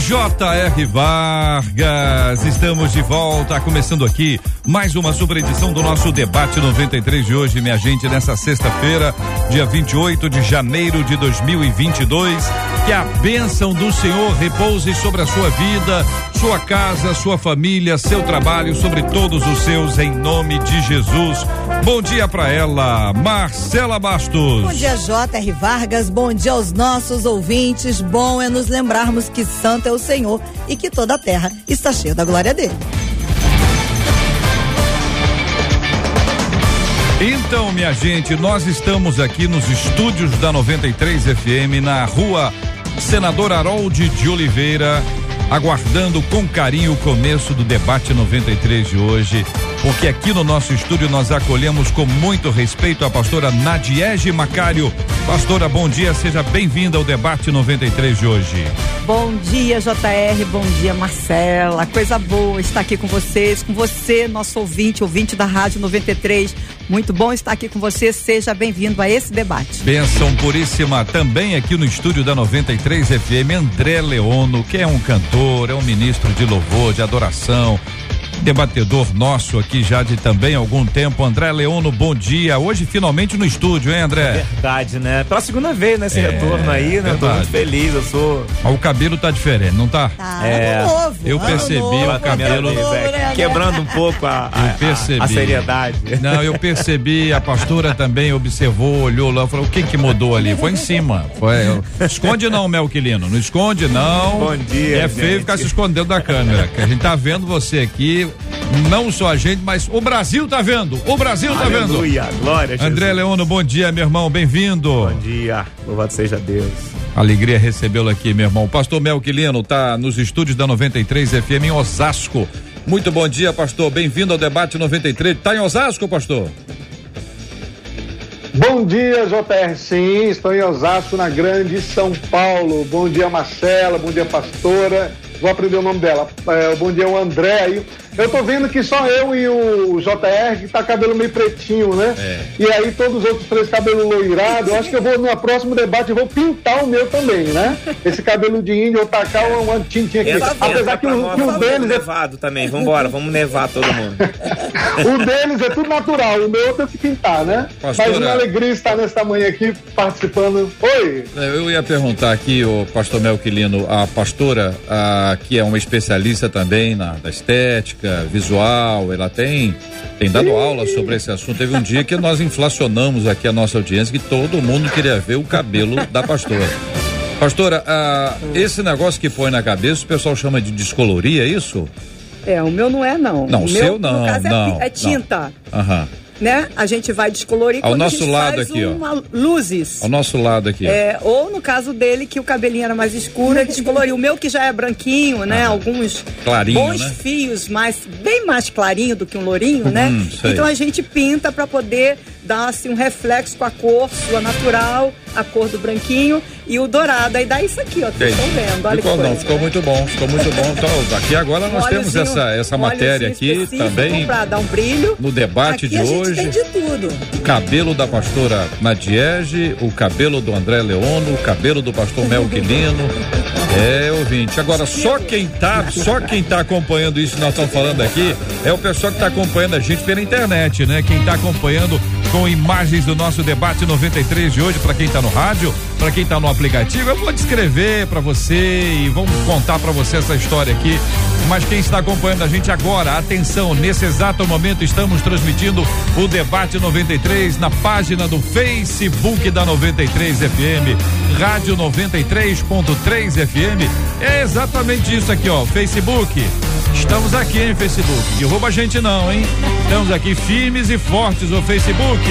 J.R. Vargas, estamos de volta, começando aqui mais uma super edição do nosso debate 93 de hoje, minha gente, nessa sexta-feira, dia 28 de janeiro de 2022. Que a bênção do Senhor repouse sobre a sua vida, sua casa, sua família, seu trabalho, sobre todos os seus, em nome de Jesus. Bom dia para ela, Marcela Bastos. Bom dia, J.R. Vargas. Bom dia aos nossos ouvintes. Bom é nos lembrarmos que Santo é o Senhor e que toda a terra está cheia da glória dele. Então, minha gente, nós estamos aqui nos estúdios da 93 FM na rua Senador Harold de Oliveira, aguardando com carinho o começo do debate 93 de hoje, porque aqui no nosso estúdio nós acolhemos com muito respeito a pastora Nadiege Macário. Pastora, bom dia, seja bem-vinda ao debate 93 de hoje. Bom dia, JR, bom dia, Marcela. Coisa boa estar aqui com vocês, com você, nosso ouvinte, ouvinte da Rádio 93. Muito bom estar aqui com você, seja bem-vindo a esse debate. Benção puríssima também aqui no estúdio da 93 FM, André Leono, que é um cantor, é um ministro de louvor, de adoração, debatedor nosso aqui já de também algum tempo. André Leono, bom dia. Hoje finalmente no estúdio, hein, André? Verdade, né? Pela segunda vez nesse é, retorno aí, né? Verdade. Tô muito feliz, eu sou. Mas o cabelo tá diferente, não tá? Tá, é, novo, eu percebi novo, o cabelo novo, é, quebrando um pouco a, a, eu percebi. A, a, seriedade. Não, eu percebi, a pastora também observou, olhou lá, falou: o que que mudou ali? Foi em cima. Foi. Esconde não, Melquilino, não esconde não. Bom dia. É feio gente. ficar se escondendo da câmera, que a gente tá vendo você aqui não só a gente, mas o Brasil tá vendo. O Brasil tá Aleluia, vendo. Aleluia, glória. André Jesus. Leono, bom dia, meu irmão, bem-vindo. Bom dia, louvado seja Deus. Alegria recebê-lo aqui, meu irmão. Pastor Melquilino tá nos estúdios da 93 FM em Osasco. Muito bom dia, pastor. Bem-vindo ao debate 93. Tá em Osasco, pastor? Bom dia, JR. Sim, estou em Osasco, na Grande São Paulo. Bom dia, Marcela. Bom dia, pastora. Vou aprender o nome dela. É, bom dia, o André aí. Eu tô vendo que só eu e o JR que tá cabelo meio pretinho, né? É. E aí todos os outros três cabelo loirado. Eu acho que eu vou, no próximo debate, eu vou pintar o meu também, né? Esse cabelo de índio, eu tacar uma, uma tintinha aqui. Apesar que, o, que o deles é. Nevado também, vambora, vamos nevar todo mundo. o deles é tudo natural, o meu eu tenho que pintar, né? Pastora... Mas uma alegria estar nesta manhã aqui participando. Oi! É, eu ia perguntar aqui, o pastor Melquilino, a pastora, a, que é uma especialista também na, na estética visual, ela tem tem dado aula sobre esse assunto. Teve um dia que nós inflacionamos aqui a nossa audiência que todo mundo queria ver o cabelo da pastora. Pastora, ah, esse negócio que põe na cabeça, o pessoal chama de descolorir, é isso? É, o meu não é não. Não, o seu meu, não. No caso é não, é, é tinta. Aham né? A gente vai descolorir ao nosso lado aqui, ó. luzes. Ao nosso lado aqui. É, ou no caso dele que o cabelinho era mais escuro, ele descoloriu. O meu que já é branquinho, né? Ah, Alguns clarinho, bons né? fios, mais bem mais clarinho do que um lourinho, né? Hum, então a gente pinta para poder dar assim um reflexo com a cor sua natural, a cor do branquinho e o dourado. Aí dá isso aqui, ó. Vocês estão vendo. Olha ficou, não, ficou muito bom, ficou muito bom. Então, aqui agora nós um temos essa, essa um matéria aqui também. Pra dar um brilho. No debate aqui de hoje. tem de tudo. O cabelo da pastora Nadiege, o cabelo do André Leono, o cabelo do pastor Melquilino. É, ouvinte. Agora, só quem tá, só quem tá acompanhando isso que nós estamos falando aqui é o pessoal que tá acompanhando a gente pela internet, né? Quem tá acompanhando com imagens do nosso debate 93 de hoje para quem está no rádio, para quem está no aplicativo. Eu vou descrever para você e vamos contar para você essa história aqui. Mas quem está acompanhando a gente agora, atenção, nesse exato momento estamos transmitindo o debate 93 na página do Facebook da 93 FM, Rádio 93.3 FM. É exatamente isso aqui, ó, Facebook. Estamos aqui, em Facebook. Derruba a gente não, hein? Estamos aqui firmes e fortes no Facebook.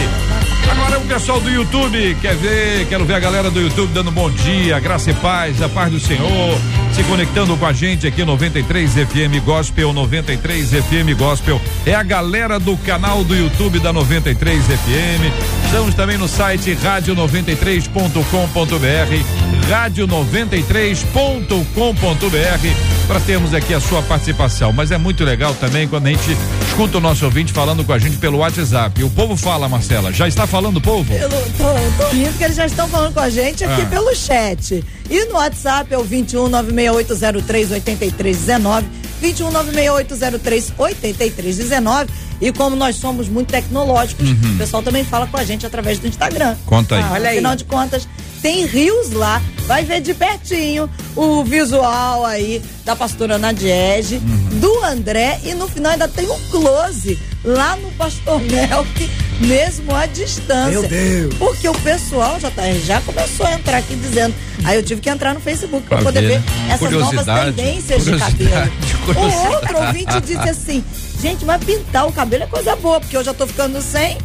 Agora o pessoal do YouTube quer ver, quero ver a galera do YouTube dando bom dia, graça e paz, a paz do Senhor, se conectando com a gente aqui 93 FM Gospel, 93 FM Gospel. É a galera do canal do YouTube da 93 FM. Estamos também no site rádio93.com.br, rádio93.com.br para termos aqui a sua participação. Mas é muito legal também quando a gente escuta o nosso ouvinte falando com a gente pelo WhatsApp. O povo fala, Marcela, já está falando, povo? Eu tô, tô rindo que eles já estão falando com a gente aqui ah. pelo chat. E no WhatsApp é o 21 96803 8319. 21 96803 8319. E como nós somos muito tecnológicos, uhum. o pessoal também fala com a gente através do Instagram. Conta aí. Ah, olha aí. Afinal de contas, tem rios lá, vai ver de pertinho o visual aí da pastora Nadiege, uhum. do André e no final ainda tem um close lá no Pastor Melk, mesmo à distância. Meu Deus! Porque o pessoal já, tá, já começou a entrar aqui dizendo. Aí eu tive que entrar no Facebook para poder ver, ver essas novas tendências de cabelo. O outro ouvinte disse assim: gente, mas pintar o cabelo é coisa boa, porque eu já tô ficando sem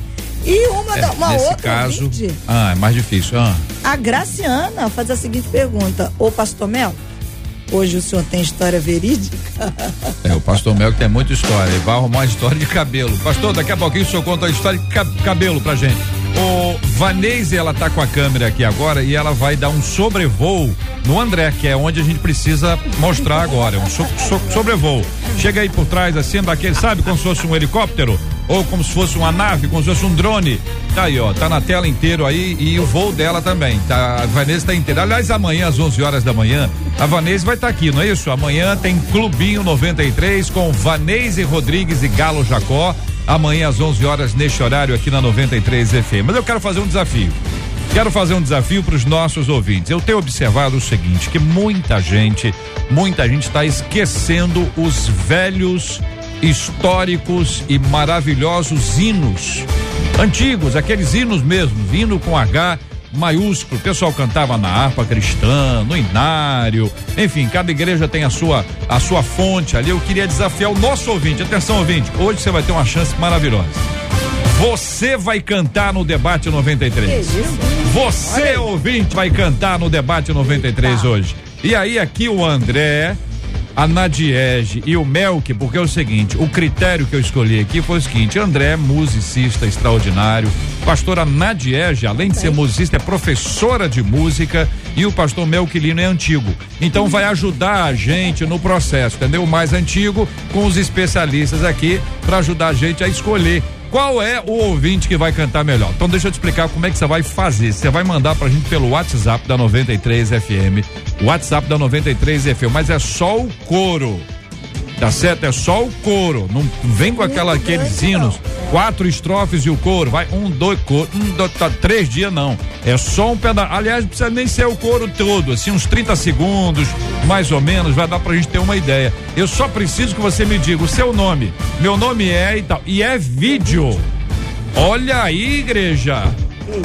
e uma, é, da, uma nesse outra. caso, ouvinte, ah, é mais difícil. Ah. A Graciana faz a seguinte pergunta: Ô Pastor Mel, hoje o senhor tem história verídica? É, o Pastor Mel que tem muita história. Ele vai arrumar uma história de cabelo. Pastor, daqui a pouquinho o senhor conta a história de cabelo pra gente. O Vanese, ela tá com a câmera aqui agora e ela vai dar um sobrevoo no André, que é onde a gente precisa mostrar agora. Um so, so, sobrevoo. Chega aí por trás, assim, daquele, sabe, como se fosse um helicóptero? Ou como se fosse uma nave, como se fosse um drone. Tá aí, ó, tá na tela inteiro aí e o voo dela também. Tá, a Vanessa tá inteira. Aliás, amanhã às 11 horas da manhã, a Vanessa vai estar tá aqui, não é isso? Amanhã tem Clubinho 93 com Vanese Rodrigues e Galo Jacó. Amanhã às 11 horas neste horário aqui na 93 FM. Mas eu quero fazer um desafio. Quero fazer um desafio para os nossos ouvintes. Eu tenho observado o seguinte, que muita gente, muita gente está esquecendo os velhos históricos e maravilhosos hinos antigos, aqueles hinos mesmo, hino com H maiúsculo. O pessoal cantava na harpa cristã, no inário, enfim, cada igreja tem a sua a sua fonte ali. Eu queria desafiar o nosso ouvinte. Atenção, ouvinte, hoje você vai ter uma chance maravilhosa. Você vai cantar no debate 93. Você, ouvinte, vai cantar no debate 93 hoje. E aí aqui o André a Nadiege e o Melk, porque é o seguinte, o critério que eu escolhi aqui foi o seguinte, André, musicista extraordinário, pastora Nadiege, além de ser musicista, é professora de música e o pastor Melquilino é antigo. Então vai ajudar a gente no processo, entendeu? O mais antigo com os especialistas aqui para ajudar a gente a escolher qual é o ouvinte que vai cantar melhor? Então deixa eu te explicar como é que você vai fazer. Você vai mandar pra gente pelo WhatsApp da 93 FM. WhatsApp da 93 FM, mas é só o coro. Tá certo? É só o coro. Não vem com aquela, aqueles hinos. Quatro estrofes e o coro. Vai um, dois, coro. Um, dois, tá, três dias não. É só um pedaço. Aliás, não precisa nem ser o coro todo. Assim, uns 30 segundos, mais ou menos. Vai dar pra gente ter uma ideia. Eu só preciso que você me diga o seu nome. Meu nome é e tal. E é vídeo. Olha aí, igreja.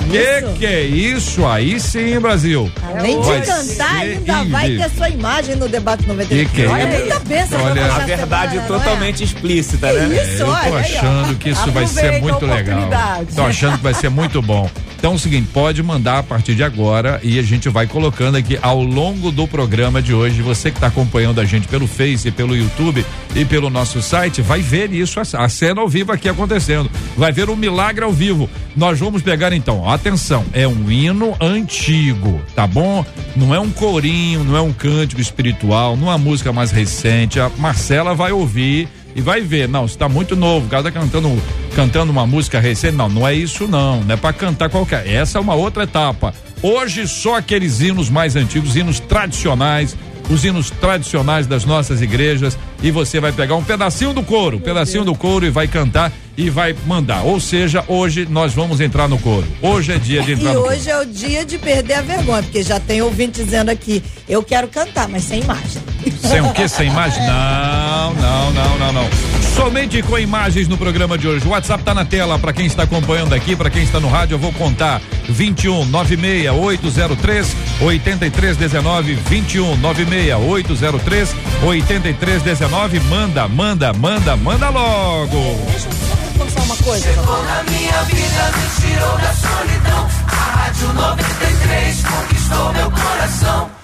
Que que é isso? Aí sim, Brasil. Além de cantar, ainda vai ter sua imagem no debate 93. Que que é olha, ainda pensa olha, a verdade semana, totalmente é? explícita, né? Isso, Eu tô achando aí, que isso vai ser muito legal. Tô achando que vai ser muito bom. Então é o seguinte, pode mandar a partir de agora e a gente vai colocando aqui ao longo do programa de hoje. Você que está acompanhando a gente pelo Face, pelo YouTube e pelo nosso site, vai ver isso, a cena ao vivo aqui acontecendo. Vai ver o um milagre ao vivo. Nós vamos pegar então, atenção, é um hino antigo, tá bom? Não é um corinho, não é um cântico espiritual, não é uma música mais recente. A Marcela vai ouvir e vai ver, não, está muito novo, o cara tá cantando, cantando uma música recente, não, não é isso não, não é para cantar qualquer, essa é uma outra etapa. Hoje só aqueles hinos mais antigos, hinos tradicionais, os hinos tradicionais das nossas igrejas e você vai pegar um pedacinho do couro, um pedacinho do couro e vai cantar e vai mandar. Ou seja, hoje nós vamos entrar no couro. Hoje é dia de entrar e no couro. E hoje é o dia de perder a vergonha, porque já tem ouvinte dizendo aqui, eu quero cantar, mas sem imagem. Sem o quê? Sem imagem? Não, não, não, não, não. Somente com imagens no programa de hoje. O WhatsApp tá na tela para quem está acompanhando aqui, para quem está no rádio, eu vou contar 21 96 803 8319 21 96 803 8319 manda, manda, manda, manda logo. Deixa eu só reforçar uma coisa. Chegou na minha vida, me tirou da solidão. A Rádio 93 conquistou meu coração.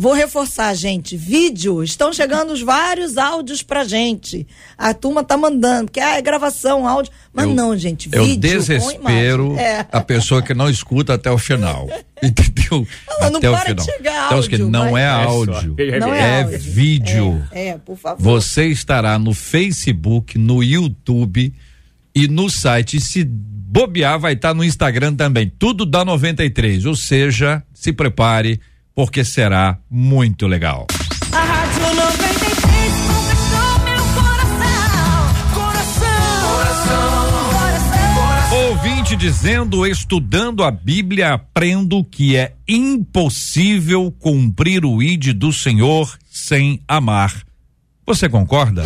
Vou reforçar, gente. Vídeo. Estão chegando os vários áudios pra gente. A turma tá mandando, que ah, é gravação, áudio. Mas Eu- não, gente. É o vídeo. com desespero imagem. É. a pessoa que não escuta até o final. Entendeu? Ela não até o para de final. chegar Então, que áudio, não mas- é É áudio. Não é é áudio. vídeo. É, por favor. Você estará no Facebook, no YouTube e no site. E se bobear, vai estar no Instagram também. Tudo da 93. Ou seja, se prepare, porque será muito legal. A Rádio 93 conquistou meu coração. Coração. Coração. Coração. Ouvinte dizendo, estudando a Bíblia, aprendo que é impossível cumprir o ID do Senhor sem amar. Você concorda?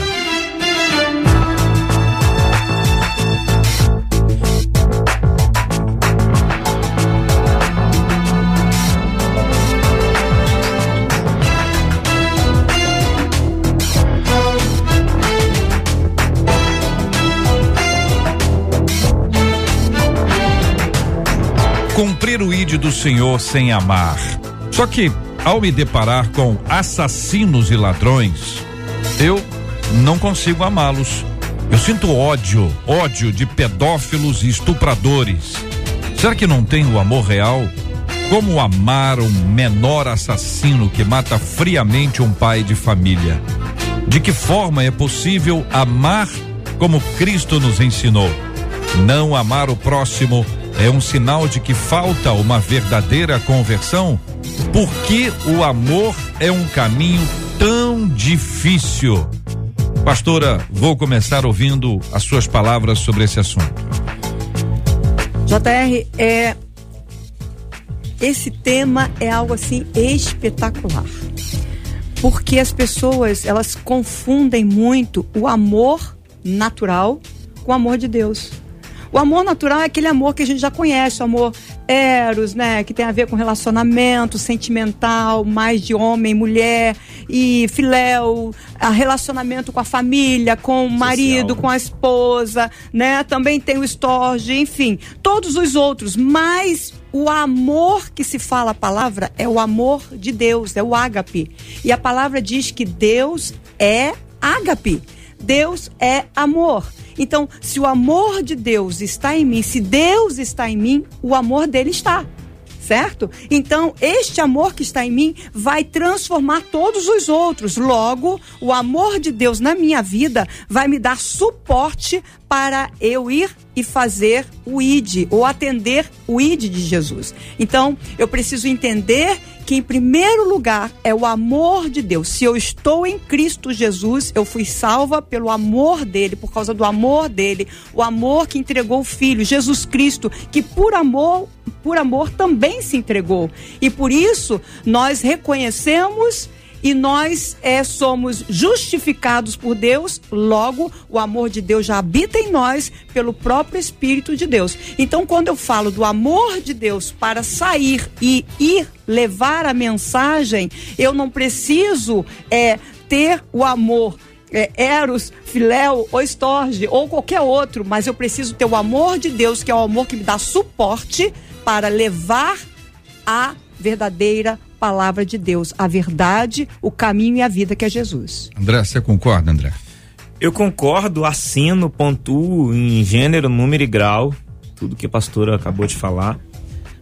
Cumprir o ID do Senhor sem amar. Só que, ao me deparar com assassinos e ladrões, eu não consigo amá-los. Eu sinto ódio, ódio de pedófilos e estupradores. Será que não tenho amor real? Como amar um menor assassino que mata friamente um pai de família? De que forma é possível amar como Cristo nos ensinou? Não amar o próximo é um sinal de que falta uma verdadeira conversão? Por que o amor é um caminho tão difícil? Pastora, vou começar ouvindo as suas palavras sobre esse assunto. JR, é, esse tema é algo assim espetacular. Porque as pessoas, elas confundem muito o amor natural com o amor de Deus. O amor natural é aquele amor que a gente já conhece, o amor eros, né, que tem a ver com relacionamento sentimental, mais de homem, mulher e filéu, relacionamento com a família, com o marido, com a esposa, né? Também tem o storge, enfim, todos os outros, mas o amor que se fala a palavra é o amor de Deus, é o ágape. E a palavra diz que Deus é ágape. Deus é amor. Então, se o amor de Deus está em mim, se Deus está em mim, o amor dele está. Certo? Então, este amor que está em mim vai transformar todos os outros. Logo, o amor de Deus na minha vida vai me dar suporte para eu ir e fazer o ID, ou atender o ID de Jesus. Então, eu preciso entender que, em primeiro lugar, é o amor de Deus. Se eu estou em Cristo Jesus, eu fui salva pelo amor dele, por causa do amor dele, o amor que entregou o Filho, Jesus Cristo, que por amor, por amor também se entregou. E por isso, nós reconhecemos e nós é, somos justificados por Deus, logo o amor de Deus já habita em nós pelo próprio Espírito de Deus. Então, quando eu falo do amor de Deus para sair e ir levar a mensagem, eu não preciso é, ter o amor. É, Eros, Filéu ou Storge ou qualquer outro, mas eu preciso ter o amor de Deus, que é o amor que me dá suporte para levar a verdadeira palavra de Deus, a verdade, o caminho e a vida que é Jesus. André, você concorda, André? Eu concordo, assino, pontuo em gênero, número e grau, tudo que a pastora acabou de falar.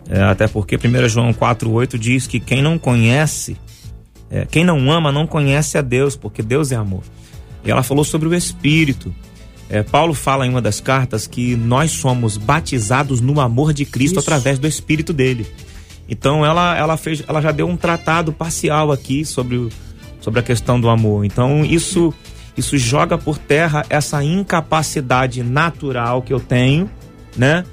É, até porque 1 João 4,8 diz que quem não conhece, é, quem não ama, não conhece a Deus, porque Deus é amor. E ela falou sobre o Espírito. É, Paulo fala em uma das cartas que nós somos batizados no amor de Cristo Isso. através do Espírito dele. Então ela, ela fez, ela já deu um tratado parcial aqui sobre, o, sobre a questão do amor. Então isso isso joga por terra essa incapacidade natural que eu tenho, né?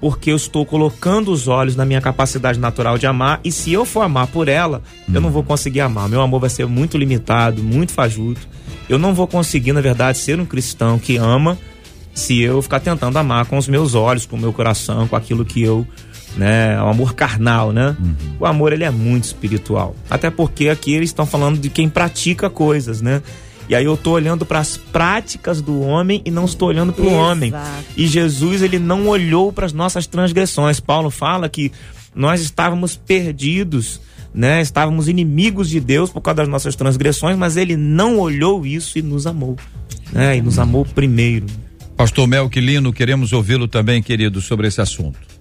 Porque eu estou colocando os olhos na minha capacidade natural de amar e se eu for amar por ela, eu não vou conseguir amar. Meu amor vai ser muito limitado, muito fajuto. Eu não vou conseguir, na verdade, ser um cristão que ama se eu ficar tentando amar com os meus olhos, com o meu coração, com aquilo que eu né? O amor carnal, né? O amor ele é muito espiritual. Até porque aqui eles estão falando de quem pratica coisas, né? E aí eu estou olhando para as práticas do homem e não estou olhando para o homem. E Jesus ele não olhou para as nossas transgressões. Paulo fala que nós estávamos perdidos, né? Estávamos inimigos de Deus por causa das nossas transgressões, mas ele não olhou isso e nos amou, né? E nos amou primeiro. Pastor Melquilino, queremos ouvi-lo também, querido, sobre esse assunto.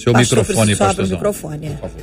Seu Pastor, microfone, pastorzão. microfone, é. Por favor.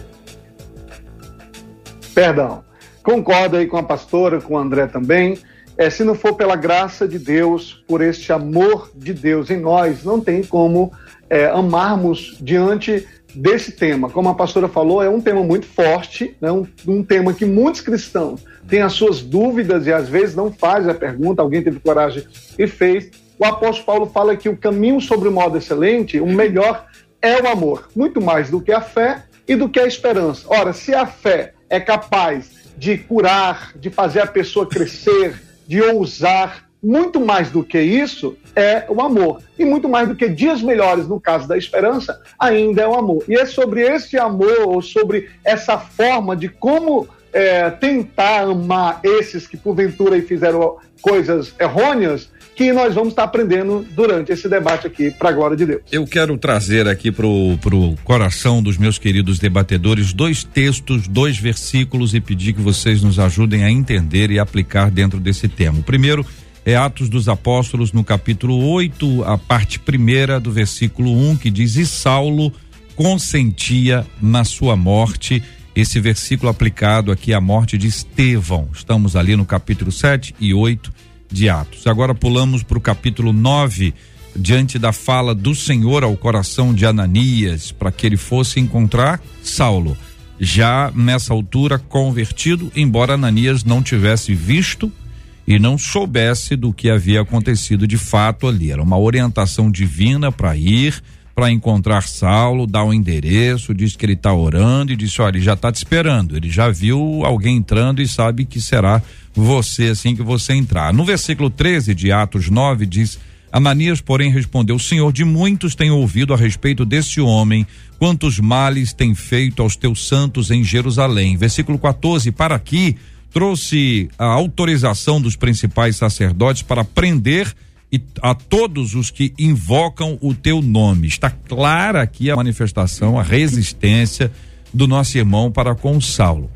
Perdão. Concordo aí com a pastora, com o André também. É, se não for pela graça de Deus, por este amor de Deus em nós, não tem como é, amarmos diante desse tema. Como a pastora falou, é um tema muito forte, né? um, um tema que muitos cristãos têm as suas dúvidas e às vezes não fazem a pergunta, alguém teve coragem e fez. O apóstolo Paulo fala que o caminho sobre o modo excelente, o melhor é o amor, muito mais do que a fé e do que a esperança. Ora, se a fé é capaz de curar, de fazer a pessoa crescer, de ousar, muito mais do que isso é o amor. E muito mais do que dias melhores, no caso da esperança, ainda é o amor. E é sobre esse amor, ou sobre essa forma de como é, tentar amar esses que porventura fizeram coisas errôneas, que nós vamos estar aprendendo durante esse debate aqui, para a glória de Deus. Eu quero trazer aqui pro, pro coração dos meus queridos debatedores dois textos, dois versículos e pedir que vocês nos ajudem a entender e aplicar dentro desse tema. O primeiro é Atos dos Apóstolos, no capítulo 8, a parte primeira do versículo 1, que diz: E Saulo consentia na sua morte. Esse versículo aplicado aqui à morte de Estevão. Estamos ali no capítulo 7 e 8 de Atos. Agora pulamos para o capítulo 9, diante da fala do Senhor ao coração de Ananias, para que ele fosse encontrar Saulo. Já nessa altura convertido, embora Ananias não tivesse visto e não soubesse do que havia acontecido de fato ali. Era uma orientação divina para ir, para encontrar Saulo, dar o endereço, diz que ele está orando e disse: olha, ele já está te esperando. Ele já viu alguém entrando e sabe que será você assim que você entrar. No versículo 13 de Atos 9 diz: Ananias, porém, respondeu: Senhor, de muitos tenho ouvido a respeito desse homem, quantos males tem feito aos teus santos em Jerusalém. Versículo 14: Para aqui trouxe a autorização dos principais sacerdotes para prender e a todos os que invocam o teu nome. Está clara aqui a manifestação, a resistência do nosso irmão para com Saulo.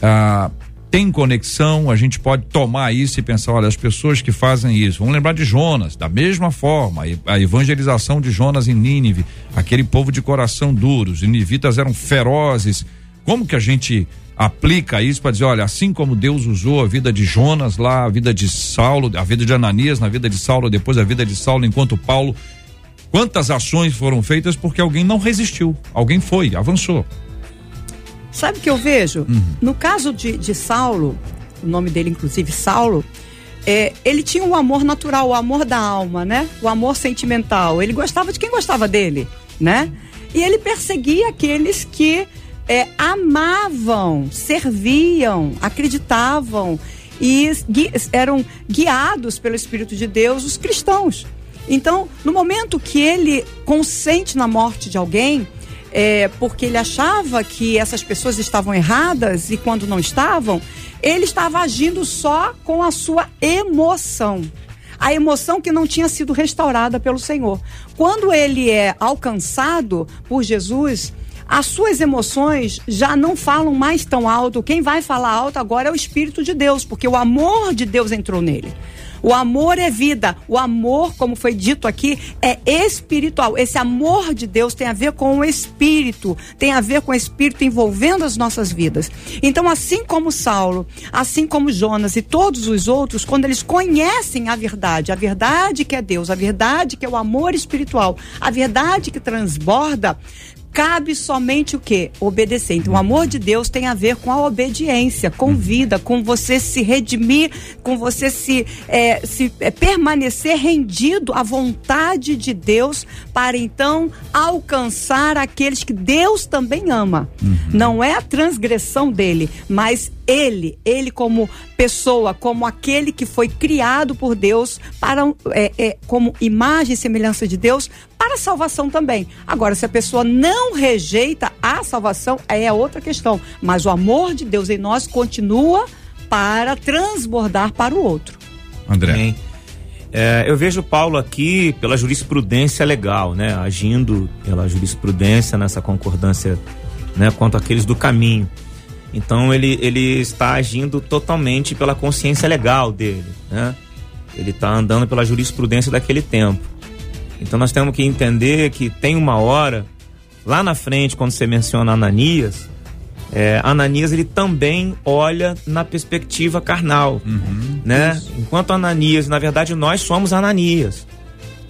Ah, tem conexão, a gente pode tomar isso e pensar, olha, as pessoas que fazem isso, vamos lembrar de Jonas, da mesma forma, a evangelização de Jonas em Nínive, aquele povo de coração duro, os ninivitas eram ferozes. Como que a gente aplica isso para dizer, olha, assim como Deus usou a vida de Jonas lá, a vida de Saulo, a vida de Ananias na vida de Saulo, depois a vida de Saulo enquanto Paulo, quantas ações foram feitas porque alguém não resistiu, alguém foi, avançou. Sabe o que eu vejo? No caso de, de Saulo, o nome dele inclusive Saulo, é, ele tinha um amor natural, o amor da alma, né? O amor sentimental. Ele gostava de quem gostava dele, né? E ele perseguia aqueles que é, amavam, serviam, acreditavam e gui- eram guiados pelo Espírito de Deus, os cristãos. Então, no momento que ele consente na morte de alguém, é, porque ele achava que essas pessoas estavam erradas e quando não estavam, ele estava agindo só com a sua emoção. A emoção que não tinha sido restaurada pelo Senhor. Quando ele é alcançado por Jesus, as suas emoções já não falam mais tão alto. Quem vai falar alto agora é o Espírito de Deus, porque o amor de Deus entrou nele. O amor é vida. O amor, como foi dito aqui, é espiritual. Esse amor de Deus tem a ver com o espírito, tem a ver com o espírito envolvendo as nossas vidas. Então, assim como Saulo, assim como Jonas e todos os outros, quando eles conhecem a verdade, a verdade que é Deus, a verdade que é o amor espiritual, a verdade que transborda, cabe somente o que? Obedecer. Então, o amor de Deus tem a ver com a obediência, com vida, com você se redimir, com você se, é, se é, permanecer rendido à vontade de Deus para então alcançar aqueles que Deus também ama. Não é a transgressão dele, mas ele, ele como pessoa, como aquele que foi criado por Deus para é, é, como imagem e semelhança de Deus, para a salvação também. Agora, se a pessoa não rejeita a salvação, aí é outra questão. Mas o amor de Deus em nós continua para transbordar para o outro. André. É, eu vejo Paulo aqui pela jurisprudência legal, né? Agindo pela jurisprudência nessa concordância, né? Quanto àqueles do caminho. Então ele, ele está agindo totalmente pela consciência legal dele, né? Ele está andando pela jurisprudência daquele tempo. Então nós temos que entender que tem uma hora lá na frente quando você menciona Ananias, é, Ananias ele também olha na perspectiva carnal, né? Enquanto Ananias, na verdade, nós somos Ananias,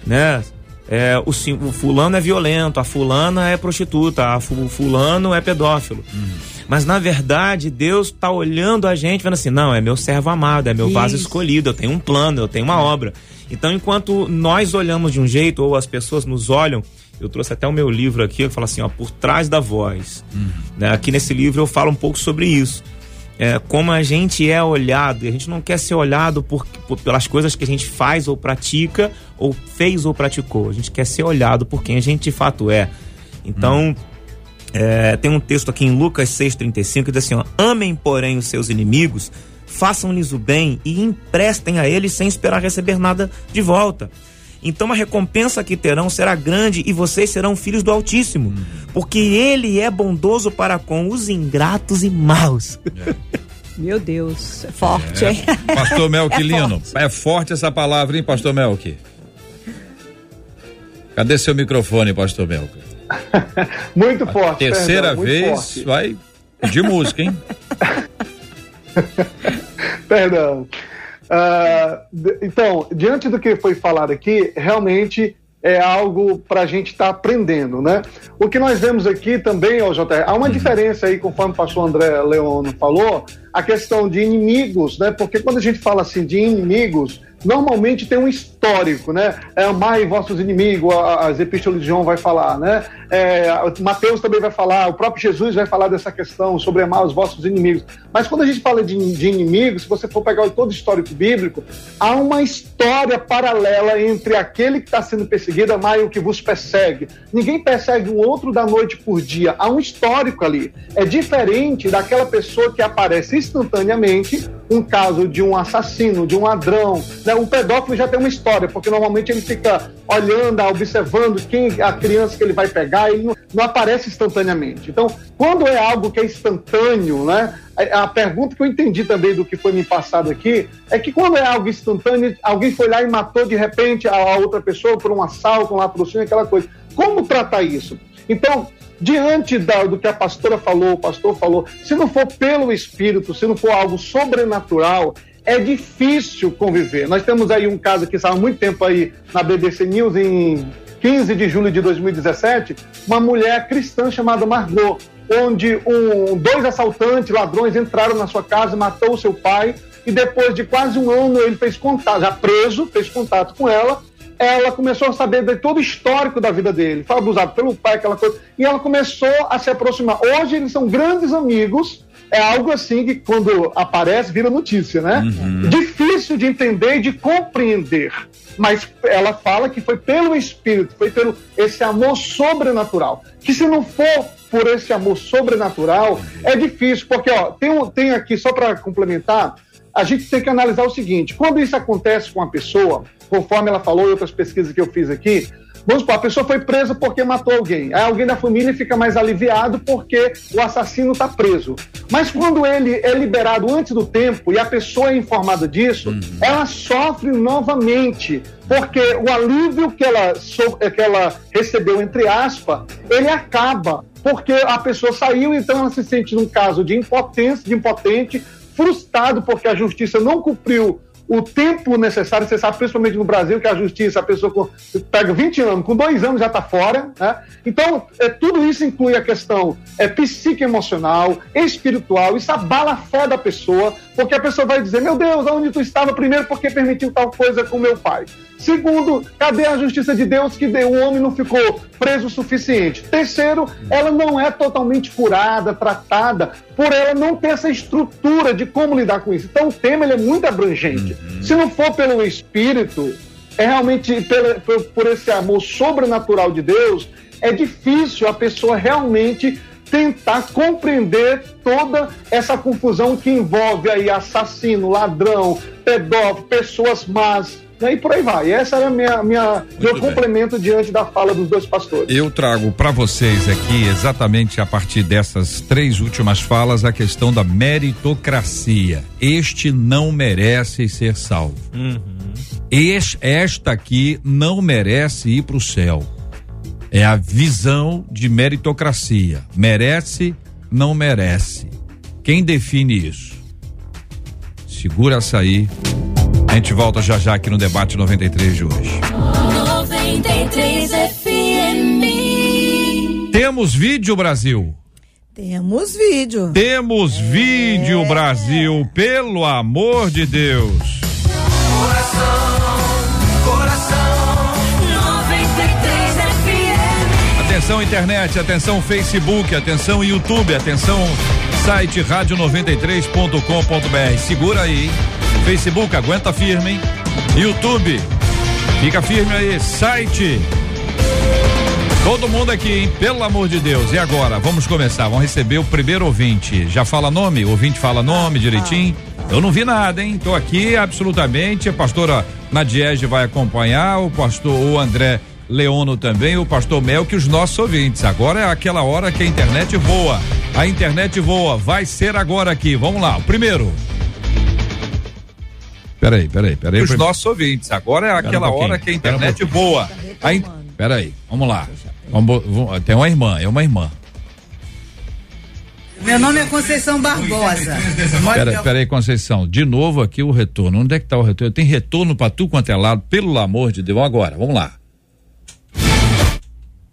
né? É, o, o fulano é violento, a fulana é prostituta, a o fulano é pedófilo. Mas na verdade, Deus está olhando a gente, vendo assim: não, é meu servo amado, é meu vaso Isso. escolhido, eu tenho um plano, eu tenho uma obra. Então, enquanto nós olhamos de um jeito, ou as pessoas nos olham, eu trouxe até o meu livro aqui, que fala assim: ó, por trás da voz. Né? Aqui nesse livro eu falo um pouco sobre isso. É, como a gente é olhado, e a gente não quer ser olhado por, por- pelas coisas que a gente faz ou pratica, ou fez ou praticou. A gente quer ser olhado por quem a gente de fato é. Então, é, tem um texto aqui em Lucas 6,35 que diz assim: ó, Amem, porém, os seus inimigos, façam-lhes o bem e emprestem a eles sem esperar receber nada de volta. Então a recompensa que terão será grande e vocês serão filhos do Altíssimo, porque ele é bondoso para com os ingratos e maus. Meu Deus, é forte, hein? Pastor Melquilino, forte. é forte essa palavra, hein, Pastor Melqui? Cadê seu microfone, Pastor Melqui? Muito forte. Terceira perdão, vez, forte. vai de música, hein? Perdão. D- então, diante do que foi falado aqui, realmente é algo para a gente estar aprendendo, né? O que nós vemos aqui também, ó, JR, há uma diferença aí, conforme o pastor André Leono falou, a questão de inimigos, né? Porque quando a gente fala assim de inimigos, normalmente tem um histórico, né? É, amai vossos inimigos, as epístolas de João vai falar, né? É, Mateus também vai falar, o próprio Jesus vai falar dessa questão sobre amar os vossos inimigos. Mas quando a gente fala de, de inimigos, se você for pegar todo o histórico bíblico, há uma história paralela entre aquele que está sendo perseguido, amai o que vos persegue. Ninguém persegue o outro da noite por dia. Há um histórico ali. É diferente daquela pessoa que aparece instantaneamente, um caso de um assassino, de um ladrão. Né? Um pedófilo já tem uma história, porque normalmente ele fica olhando, observando quem a criança que ele vai pegar, ele não, não aparece instantaneamente. Então, quando é algo que é instantâneo, né? A, a pergunta que eu entendi também do que foi me passado aqui é que quando é algo instantâneo, alguém foi lá e matou de repente a, a outra pessoa por um assalto, um latrocínio, aquela coisa. Como tratar isso? Então, diante da- do que a pastora falou, o pastor falou, se não for pelo Espírito, se não for algo sobrenatural, é difícil conviver. Nós temos aí um caso que estava há muito tempo aí na BBC News, em 15 de julho de 2017, uma mulher cristã chamada Margot, onde um- dois assaltantes, ladrões, entraram na sua casa, matou o seu pai, e depois de quase um ano ele fez contato, já preso, fez contato com ela, ela começou a saber de todo o histórico da vida dele. Foi abusado pelo pai, aquela coisa. E ela começou a se aproximar. Hoje eles são grandes amigos. É algo assim que quando aparece vira notícia, né? Difícil de entender e de compreender. Mas ela fala que foi pelo Espírito, foi pelo esse amor sobrenatural. Que se não for por esse amor sobrenatural, é difícil, porque ó, tem, um- tem aqui, só para complementar, a gente tem que analisar o seguinte: quando isso acontece com a pessoa, conforme ela falou em outras pesquisas que eu fiz aqui, vamos supor, a pessoa foi presa porque matou alguém. Aí alguém da família fica mais aliviado porque o assassino está preso. Mas quando ele é liberado antes do tempo e a pessoa é informada disso, ela sofre novamente. Porque o alívio que ela, so- que ela recebeu, entre aspas, ele acaba. Porque a pessoa saiu, então ela se sente num caso de impotência, de impotente, frustrado porque a justiça não cumpriu o tempo necessário, você sabe, principalmente no Brasil, que a justiça, a pessoa pega 20 anos, com dois anos já está fora. Né? Então, é, tudo isso inclui a questão é, psique emocional, espiritual, isso abala a fé da pessoa, porque a pessoa vai dizer, meu Deus, onde tu estava? Primeiro, porque permitiu tal coisa com meu pai. Segundo, cadê a justiça de Deus que deu? o homem não ficou preso o suficiente? Terceiro, ela não é totalmente curada, tratada, por ela não ter essa estrutura de como lidar com isso. Então, o tema é muito abrangente. Se não for pelo Espírito, é realmente pela- por, por esse amor sobrenatural de Deus, é difícil a pessoa realmente tentar compreender toda essa confusão que envolve aí assassino, ladrão, pedófilo, pessoas más, né, e por aí vai. Essa era a minha, minha meu bem. complemento diante da fala dos dois pastores. Eu trago para vocês aqui, exatamente a partir dessas três últimas falas, a questão da meritocracia. Este não merece ser salvo. Es- esta aqui não merece ir para o céu. É a visão de meritocracia. Merece, não merece. Quem define isso? Segura essa aí. A gente volta já já aqui no debate 93 de hoje. 93 FM. Temos vídeo, Brasil. Temos vídeo. Temos vídeo, Brasil, pelo amor de Deus. Coração Atenção internet, atenção Facebook, atenção YouTube, atenção site rádio93.com.br. Segura aí. Facebook aguenta firme, hein? YouTube fica firme aí. Site. Todo mundo aqui, hein? Pelo amor de Deus. E agora? Vamos começar. Vamos receber o primeiro ouvinte. Já fala nome? O ouvinte fala nome direitinho? Eu não vi nada, hein? Tô aqui absolutamente. A pastora Nadiege vai acompanhar, o pastor o André Leono também, o pastor Mel, que os nossos ouvintes. Agora é aquela hora que a internet voa. A internet voa. Vai ser agora aqui. Vamos lá. O primeiro. Peraí, peraí, peraí. Os nossos ouvintes. Agora é aquela pouquinho, hora que a um internet voa. A in... Peraí, vamos lá. Vamos, tem uma irmã, é uma irmã. Meu nome é Conceição Barbosa. Moro em Pera, peraí, Conceição. De novo aqui o retorno. Onde é que tá o retorno? Tem retorno pra tu quanto é lado, pelo amor de Deus. Agora, vamos lá.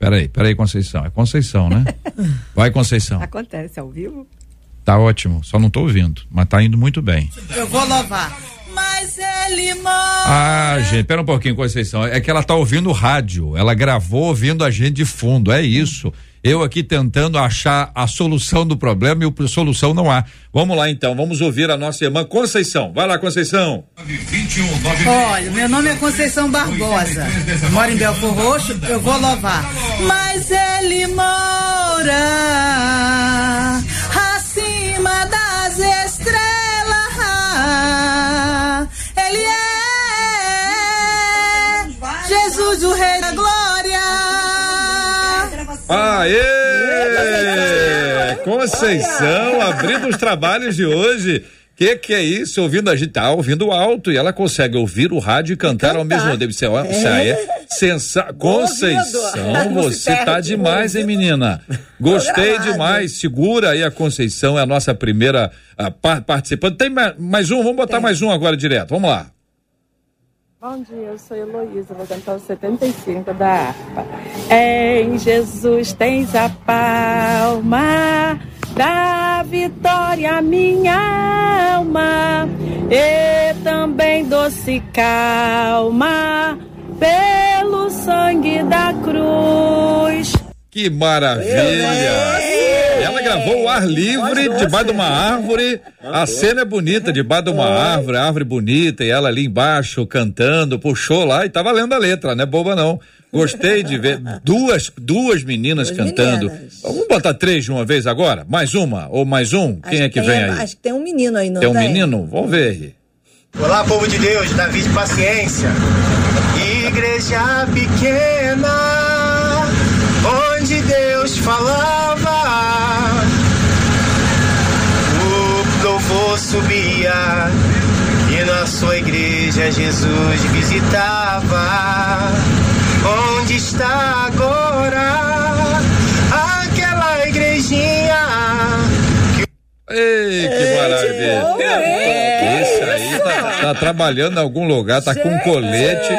Peraí, peraí, Conceição. É Conceição, né? Vai, Conceição. Acontece ao vivo. Tá ótimo. Só não tô ouvindo, mas tá indo muito bem. Eu vou louvar. Mas ele mora. Ah, gente, pera um pouquinho, Conceição. É que ela tá ouvindo o rádio. Ela gravou ouvindo a gente de fundo. É isso. Eu aqui tentando achar a solução do problema e o solução não há. Vamos lá então, vamos ouvir a nossa irmã Conceição. Vai lá, Conceição. Olha, meu nome é Conceição Barbosa. Moro em Belfor Roxo, eu vou louvar. Mas ele mora Aê! Conceição, abrindo os trabalhos de hoje. Que que é isso? Ouvindo a gente, tá ouvindo alto e ela consegue ouvir o rádio e cantar, ao mesmo tempo. Isso é, isso aí é sensa... Conceição, se você tá demais, hein, menina? Gostei demais. Segura aí a Conceição, é a nossa primeira ah, par- participante. Tem ma- mais um? Vamos botar mais um agora direto. Vamos lá. Bom dia, eu sou Heloísa, vou cantar o 75 da harpa. Em Jesus tens a palma da vitória, minha alma, e também doce calma pelo sangue da cruz. Que maravilha! Ela gravou o ar livre debaixo de uma árvore. A cena é bonita, debaixo de uma árvore, árvore bonita, e ela ali embaixo cantando, puxou lá e tava lendo a letra, não é boba não. Gostei de ver duas, duas meninas cantando. Vamos botar três de uma vez agora? Mais uma ou mais um? Quem Acho é que tem- vem aí? Acho que tem um menino aí, não Tem um menino? Vamos ver. Olá, povo de Deus, Davi de Paciência. Igreja pequena, onde Deus falava, o louvor subia, e na sua igreja Jesus visitava. Onde está agora aquela igrejinha Ei, que maravilha! Isso aí tá, tá trabalhando em algum lugar, tá com um colete,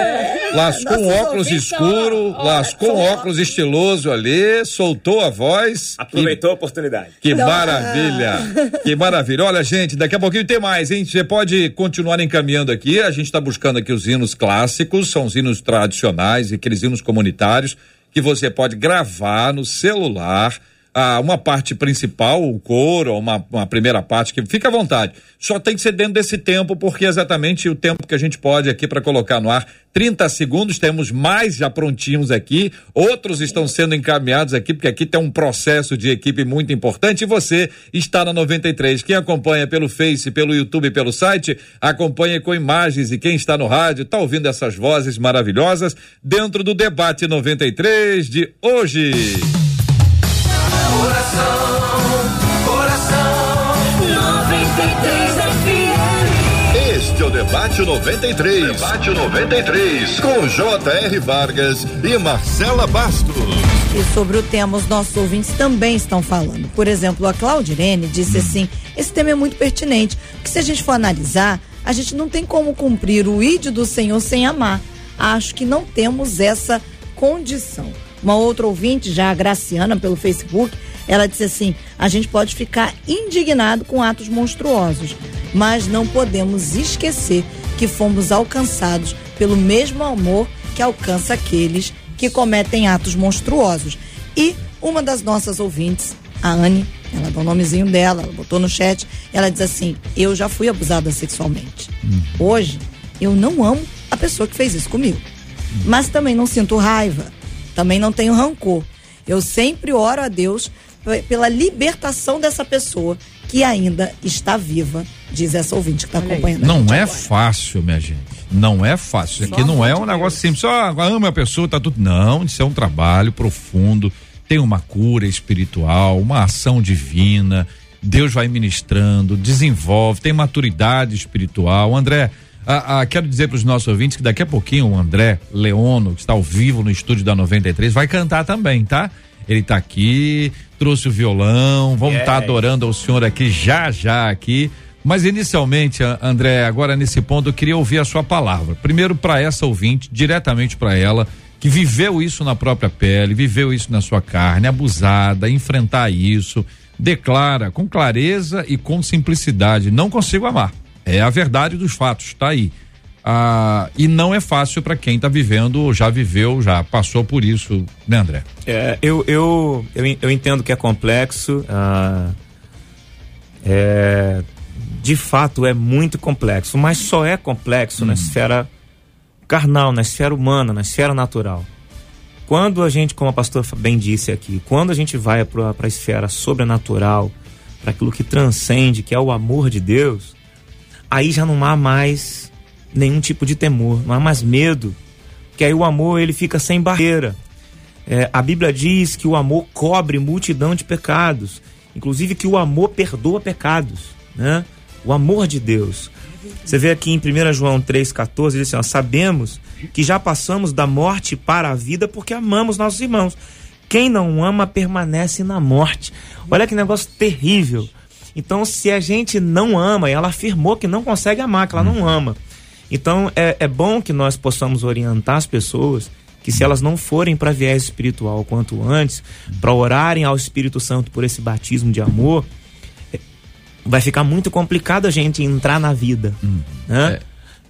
lascou um óculos escuro, lascou um óculos estiloso ali, soltou a voz. Aproveitou a oportunidade. Que maravilha! Que maravilha. Olha, gente, daqui a pouquinho tem mais, hein? Você pode continuar encaminhando aqui. A gente está buscando aqui os hinos clássicos, são os hinos tradicionais, aqueles hinos comunitários que você pode gravar no celular, ah, uma parte principal, o coro, uma, uma primeira parte, que fica à vontade. Só tem que ser dentro desse tempo, porque é exatamente o tempo que a gente pode aqui para colocar no ar. 30 segundos, temos mais já prontinhos aqui, outros estão sendo encaminhados aqui, porque aqui tem um processo de equipe muito importante e você está na 93. Quem acompanha pelo Face, pelo YouTube, pelo site, acompanha com imagens e quem está no rádio está ouvindo essas vozes maravilhosas dentro do debate 93 de hoje. Este é o Debate 93. Debate 93. Com J.R. Vargas e Marcela Bastos. E sobre o tema, os nossos ouvintes também estão falando. Por exemplo, a Claudirene disse assim: esse tema é muito pertinente, porque se a gente for analisar, a gente não tem como cumprir o ídolo do Senhor sem amar. Acho que não temos essa condição. Uma outra ouvinte, já a Graciana, pelo Facebook, ela disse assim: a gente pode ficar indignado com atos monstruosos, mas não podemos esquecer que fomos alcançados pelo mesmo amor que alcança aqueles que cometem atos monstruosos. E uma das nossas ouvintes, a Anne, ela dá o nomezinho dela, ela botou no chat, ela diz assim: Eu já fui abusada sexualmente. Hoje, eu não amo a pessoa que fez isso comigo. Mas também não sinto raiva, também não tenho rancor. Eu sempre oro a Deus pela libertação dessa pessoa que ainda está viva, diz essa ouvinte que está acompanhando. a Não é agora. fácil, minha gente. Não é fácil. Isso aqui não é um negócio simples. Só ama a pessoa, tá tudo. Não, isso é um trabalho profundo. Tem uma cura espiritual, uma ação divina. Deus vai ministrando, desenvolve, tem maturidade espiritual. André, ah, ah, quero dizer para os nossos ouvintes que daqui a pouquinho o André Leono, que está ao vivo no estúdio da 93, vai cantar também, tá? Ele tá aqui, trouxe o violão, vamos estar Yes. adorando ao senhor aqui já já aqui. Mas inicialmente, André, agora nesse ponto eu queria ouvir a sua palavra. Primeiro para essa ouvinte, diretamente para ela, que viveu isso na própria pele, viveu isso na sua carne, abusada, enfrentar isso, declara com clareza e com simplicidade, não consigo amar. É a verdade dos fatos, tá aí. Ah, e não é fácil para quem tá vivendo, já viveu, já passou por isso, né, André? É, eu, eu, eu, eu entendo que é complexo. ah, é, de fato, é muito complexo, mas só é complexo na esfera carnal, na esfera humana, na esfera natural. Quando a gente, como a pastora bem disse aqui, quando a gente vai para a esfera sobrenatural, para aquilo que transcende, que é o amor de Deus, aí já não há mais nenhum tipo de temor, não há mais medo, que aí o amor ele fica sem barreira. É, a Bíblia diz que o amor cobre multidão de pecados, inclusive que o amor perdoa pecados, né? O amor de Deus. Você vê aqui em 1 João 3,14, diz assim: ó, sabemos que já passamos da morte para a vida porque amamos nossos irmãos. Quem não ama permanece na morte. Olha que negócio terrível. Então, se a gente não ama, e ela afirmou que não consegue amar, que ela não ama. Então, é, é bom que nós possamos orientar as pessoas que, se elas não forem para viés espiritual quanto antes, para orarem ao Espírito Santo por esse batismo de amor, é, vai ficar muito complicado a gente entrar na vida, né?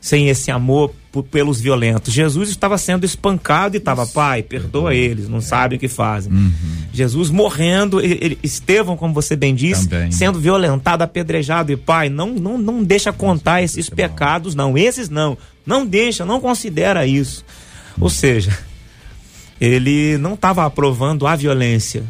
Sem esse amor pelos violentos. Jesus estava sendo espancado e estava, pai, perdoa eles, não sabem o que fazem. Jesus morrendo, ele, Estevão, como você bem disse, Também. sendo violentado, apedrejado, e pai, não, não, não deixa contar esses pecados, não, esses não, não deixa, não considera isso. Ou seja, ele não estava aprovando a violência,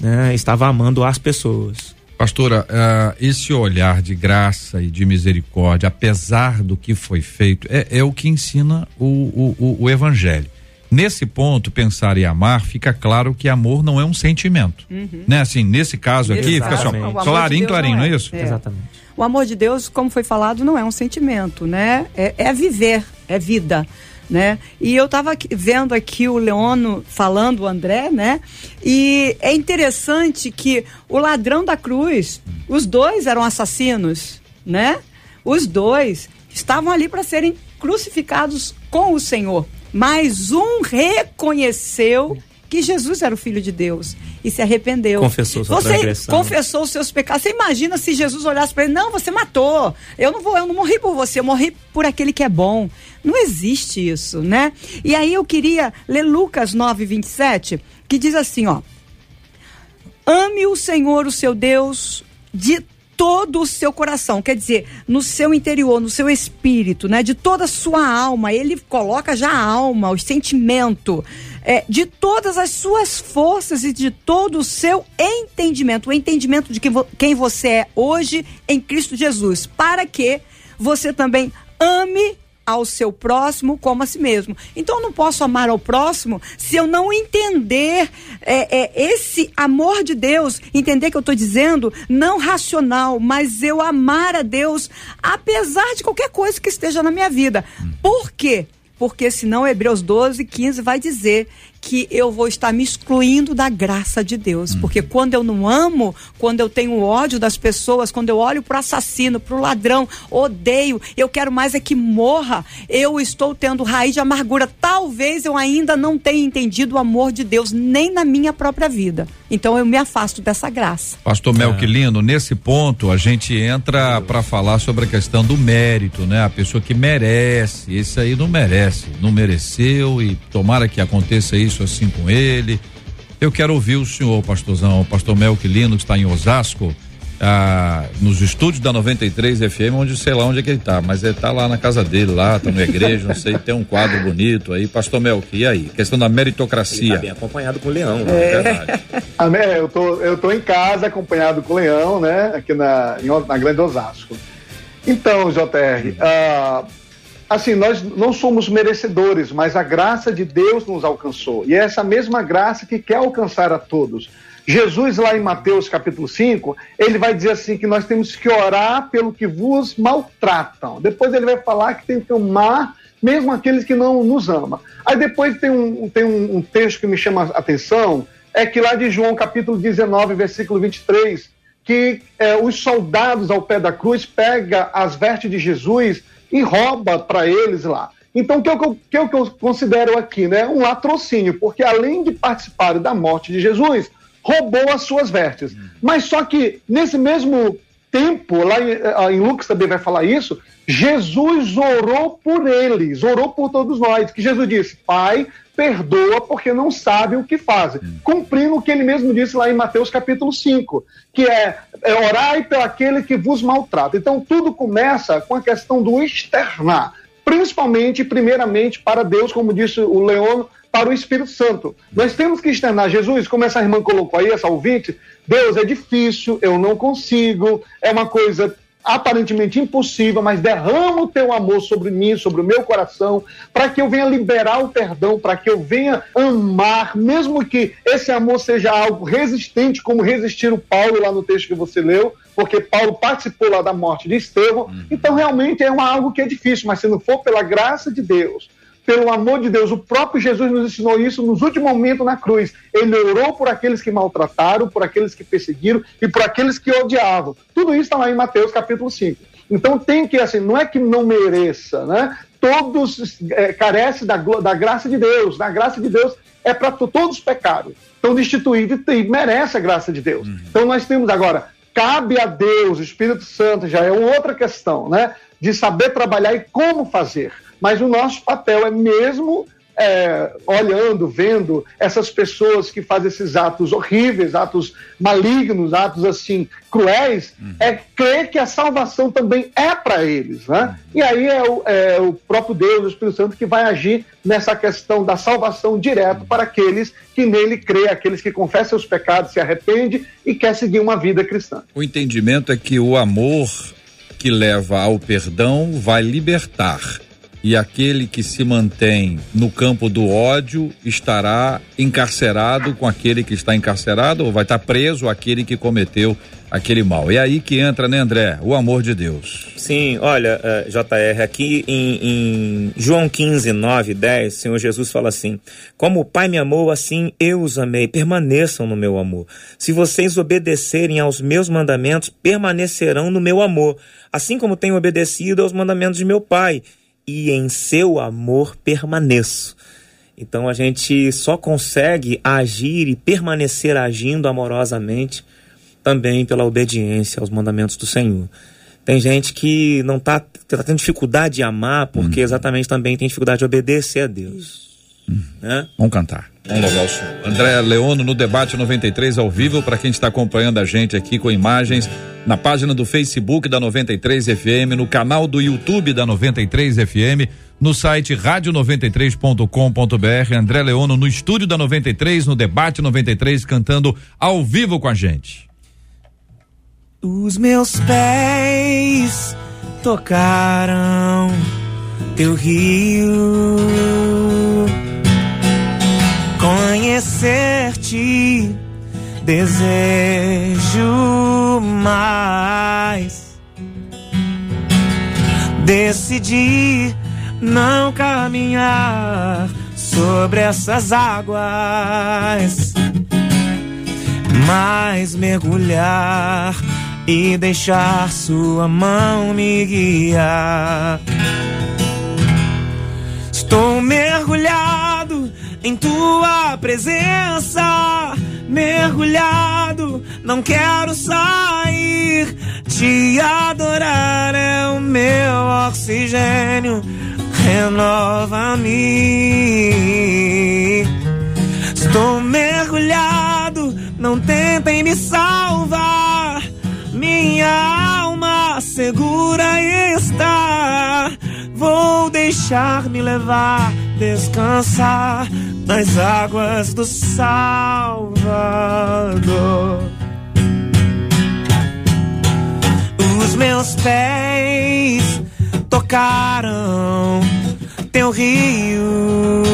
né? estava amando as pessoas. Pastora, ah, esse olhar de graça e de misericórdia, apesar do que foi feito, é, é o que ensina o, o, o- o Evangelho. Nesse ponto, pensar e amar, fica claro que amor não é um sentimento. Né? Assim, nesse caso aqui, fica assim, ó, Exatamente. O amor de clarinho, Deus clarinho, não não é. é isso? É. Exatamente. O amor de Deus, como foi falado, não é um sentimento, né? É, é viver, é vida, né? E eu estava vendo aqui o Leono falando, o André, né? E é interessante que o ladrão da cruz, os dois eram assassinos, né? Os dois estavam ali para serem crucificados com o Senhor. Mas um reconheceu que Jesus era o filho de Deus e se arrependeu. Confessou sua Você transgressão. confessou os seus pecados. Você imagina se Jesus olhasse para ele, não, você matou. Eu não vou, eu não morri por você, eu morri por aquele que é bom. Não existe isso, né? E aí eu queria ler Lucas 9, 27, que diz assim, ó. ame o Senhor, o seu Deus, de todo o seu coração, quer dizer, no seu interior, no seu espírito, né? De toda a sua alma. Ele coloca já a alma, o sentimento, é, de todas as suas forças e de todo o seu entendimento, o entendimento de quem, vo- quem você é hoje em Cristo Jesus, para que você também ame ao seu próximo como a si mesmo. Então eu não posso amar ao próximo se eu não entender é, é, esse amor de Deus, entender que eu estou dizendo não racional, mas eu amar a Deus apesar de qualquer coisa que esteja na minha vida. Por quê? Porque senão Hebreus 12, 15 vai dizer que eu vou estar me excluindo da graça de Deus. Porque quando eu não amo, quando eu tenho ódio das pessoas, quando eu olho para o assassino, para o ladrão, odeio, eu quero mais é que morra, eu estou tendo raiz de amargura. Talvez eu ainda não tenha entendido o amor de Deus, nem na minha própria vida. Então eu me afasto dessa graça. Pastor Melquilino, nesse ponto a gente entra para falar sobre a questão do mérito, né? A pessoa que merece, esse aí não merece, não mereceu e tomara que aconteça isso assim com ele. Eu quero ouvir o senhor, pastorzão, o pastor Melquilino, que está em Osasco, ah, nos estúdios da 93 FM, onde sei lá onde é que ele tá, mas ele tá lá na casa dele, lá, tá na igreja, não sei, tem um quadro bonito aí. Pastor Melqui, e aí? Questão da meritocracia. Tá bem acompanhado com o Leão, né? É verdade. Amém. Eu tô, eu tô em casa acompanhado com o Leão, né? Aqui na, em na Grande Osasco. Então, JR, ah, assim, nós não somos merecedores, mas a graça de Deus nos alcançou. E é essa mesma graça que quer alcançar a todos. Jesus, lá em Mateus capítulo 5, ele vai dizer assim: que nós temos que orar pelo que vos maltratam. Depois ele vai falar que tem que amar mesmo aqueles que não nos amam. Aí depois tem um, tem um, um texto que me chama a atenção, é que lá de João capítulo 19, versículo 23, que é, os soldados ao pé da cruz pega as vestes de Jesus e rouba para eles lá. Então, o que, eu, que eu, que eu considero aqui, né? Um latrocínio, porque além de participarem da morte de Jesus, roubou as suas vestes. Mas só que nesse mesmo tempo, lá em, eh, em Lucas também vai falar isso, Jesus orou por eles, orou por todos nós, que Jesus disse, Pai, perdoa porque não sabem o que fazem. Cumprindo o que ele mesmo disse lá em Mateus capítulo 5, que é, é orai pelo aquele que vos maltrata. Então tudo começa com a questão do externar, principalmente, primeiramente, para Deus, como disse o Leono, para o Espírito Santo. Nós temos que externar Jesus, como essa irmã colocou aí, essa ouvinte, Deus é difícil, eu não consigo, é uma coisa aparentemente impossível, mas derrama o teu amor sobre mim, sobre o meu coração, para que eu venha liberar o perdão, para que eu venha amar, mesmo que esse amor seja algo resistente, como resistir o Paulo lá no texto que você leu, porque Paulo participou lá da morte de Estevão. Então, realmente é uma, algo que é difícil, mas se não for pela graça de Deus, pelo amor de Deus, o próprio Jesus nos ensinou isso nos últimos momentos na cruz. Ele orou por aqueles que maltrataram, por aqueles que perseguiram e por aqueles que odiavam. Tudo isso está lá em Mateus capítulo 5. Então tem que, assim, não é que não mereça, né? Todos é, carecem da, da graça de Deus. Na graça de Deus é para todos os pecados. Estão destituídos e merece a graça de Deus. Então nós temos agora, cabe a Deus, o Espírito Santo, já é outra questão, né? De saber trabalhar e como fazer. Mas o nosso papel é mesmo é, olhando, vendo essas pessoas que fazem esses atos horríveis, atos malignos, atos assim cruéis, é crer que a salvação também é para eles, né? E aí é o, é o próprio Deus, o Espírito Santo, que vai agir nessa questão da salvação direto para aqueles que nele crê, aqueles que confessam os pecados, se arrependem e quer seguir uma vida cristã. O entendimento é que o amor que leva ao perdão vai libertar. E aquele que se mantém no campo do ódio estará encarcerado com aquele que está encarcerado, ou vai estar preso aquele que cometeu aquele mal. É aí que entra, né, André? O amor de Deus. Sim, olha, eh, JR, aqui em, em João 15, 9 e 10, o Senhor Jesus fala assim: Como o Pai me amou, assim eu os amei, permaneçam no meu amor. Se vocês obedecerem aos meus mandamentos, permanecerão no meu amor, assim como tenho obedecido aos mandamentos de meu Pai, e em seu amor permaneço. Então a gente só consegue agir e permanecer agindo amorosamente também pela obediência aos mandamentos do Senhor. Tem gente que não está tá tendo dificuldade de amar porque exatamente também tem dificuldade de obedecer a Deus. né? Vamos cantar. Louvar o Senhor. André Leono no debate 93 ao vivo para quem está acompanhando a gente aqui com imagens na página do Facebook da 93 FM, no canal do YouTube da 93 FM, no site radio93.com.br. André Leono no estúdio da 93, no debate 93 cantando ao vivo com a gente. Os meus pés tocaram teu rio. Conhecer-te desejo mais. Decidi não caminhar sobre essas águas, mas mergulhar e deixar sua mão me guiar. Estou mergulhado em tua presença, mergulhado, não quero sair. Te adorar é o meu oxigênio, renova-me. Estou mergulhado, não tentem me salvar. Minha alma segura está. Vou deixar-me levar, descansar nas águas do Salvador. Os meus pés tocaram teu rio.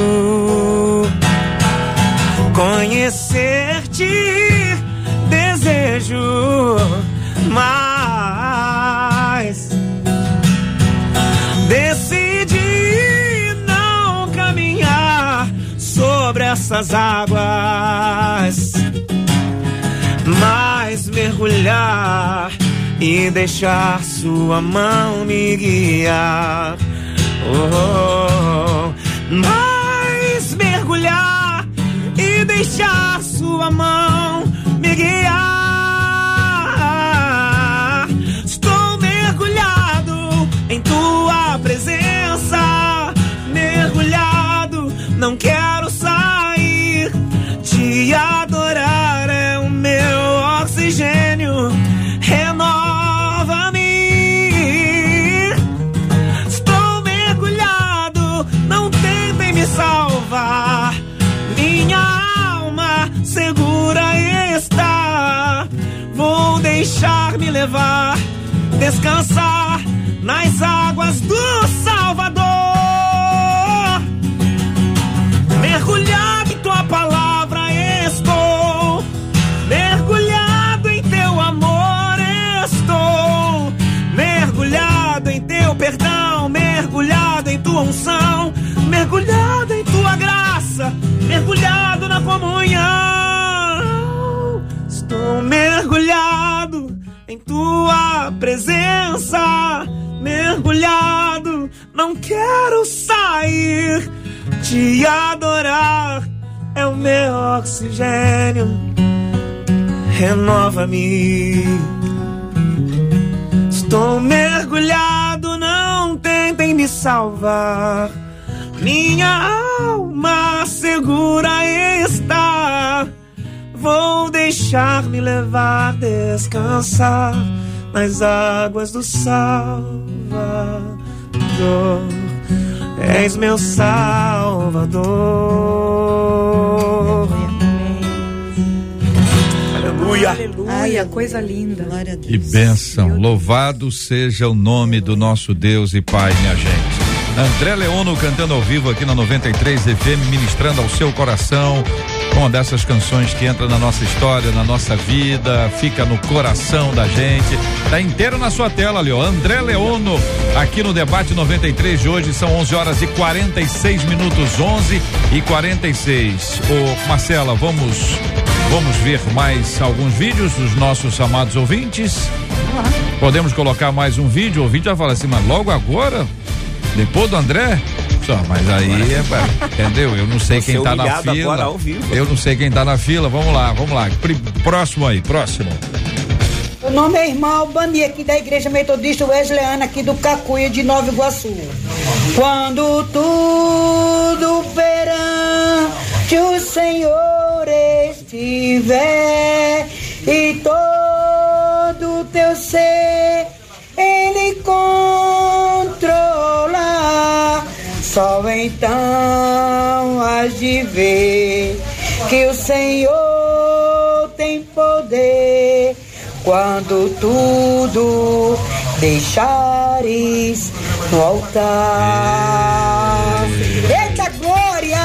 Conhecer-te desejo mais. Sobre essas águas, mas mergulhar e deixar sua mão me guiar. Oh, mas mergulhar e deixar sua mão me guiar. Vou deixar-me levar, descansar nas águas do Salvador. Mergulhado em tua palavra estou. Mergulhado em teu amor estou. Mergulhado em teu perdão, mergulhado em tua unção, mergulhado em tua graça, mergulhado na comunhão. Estou mergulhado em tua presença, mergulhado, não quero sair. Te adorar é o meu oxigênio. Renova-me. Estou mergulhado, não tentem me salvar. Minha alma segura está. Vou deixar-me levar, descansar nas águas do Salvador. És meu Salvador. Aleluia. Aleluia, coisa linda. Glória a Deus. Que bênção. Louvado seja o nome do nosso Deus e Pai, minha gente. André Leono cantando ao vivo aqui na 93 FM, ministrando ao seu coração. Uma dessas canções que entra na nossa história, na nossa vida, fica no coração da gente. Tá inteiro na sua tela ali, ó. André Leono, aqui no debate 93 de hoje, são 11 horas e 46 minutos, 11 e 46. Ô, Marcela, vamos vamos ver mais alguns vídeos dos nossos amados ouvintes. Podemos colocar mais um vídeo, o ouvinte vai falar assim, mas logo agora, depois do André? Só, mas aí é, entendeu? Eu não sei quem tá na fila. Eu não sei quem tá na fila. Vamos lá, vamos lá. Próximo aí, próximo. Meu nome é irmão Bani aqui da Igreja Metodista Wesleyana, aqui do Cacuia de Nova Iguaçu. Quando tudo perante o Senhor estiver e todo teu ser, Ele conta então hás de ver que o Senhor tem poder quando tudo deixares no altar. Eita glória!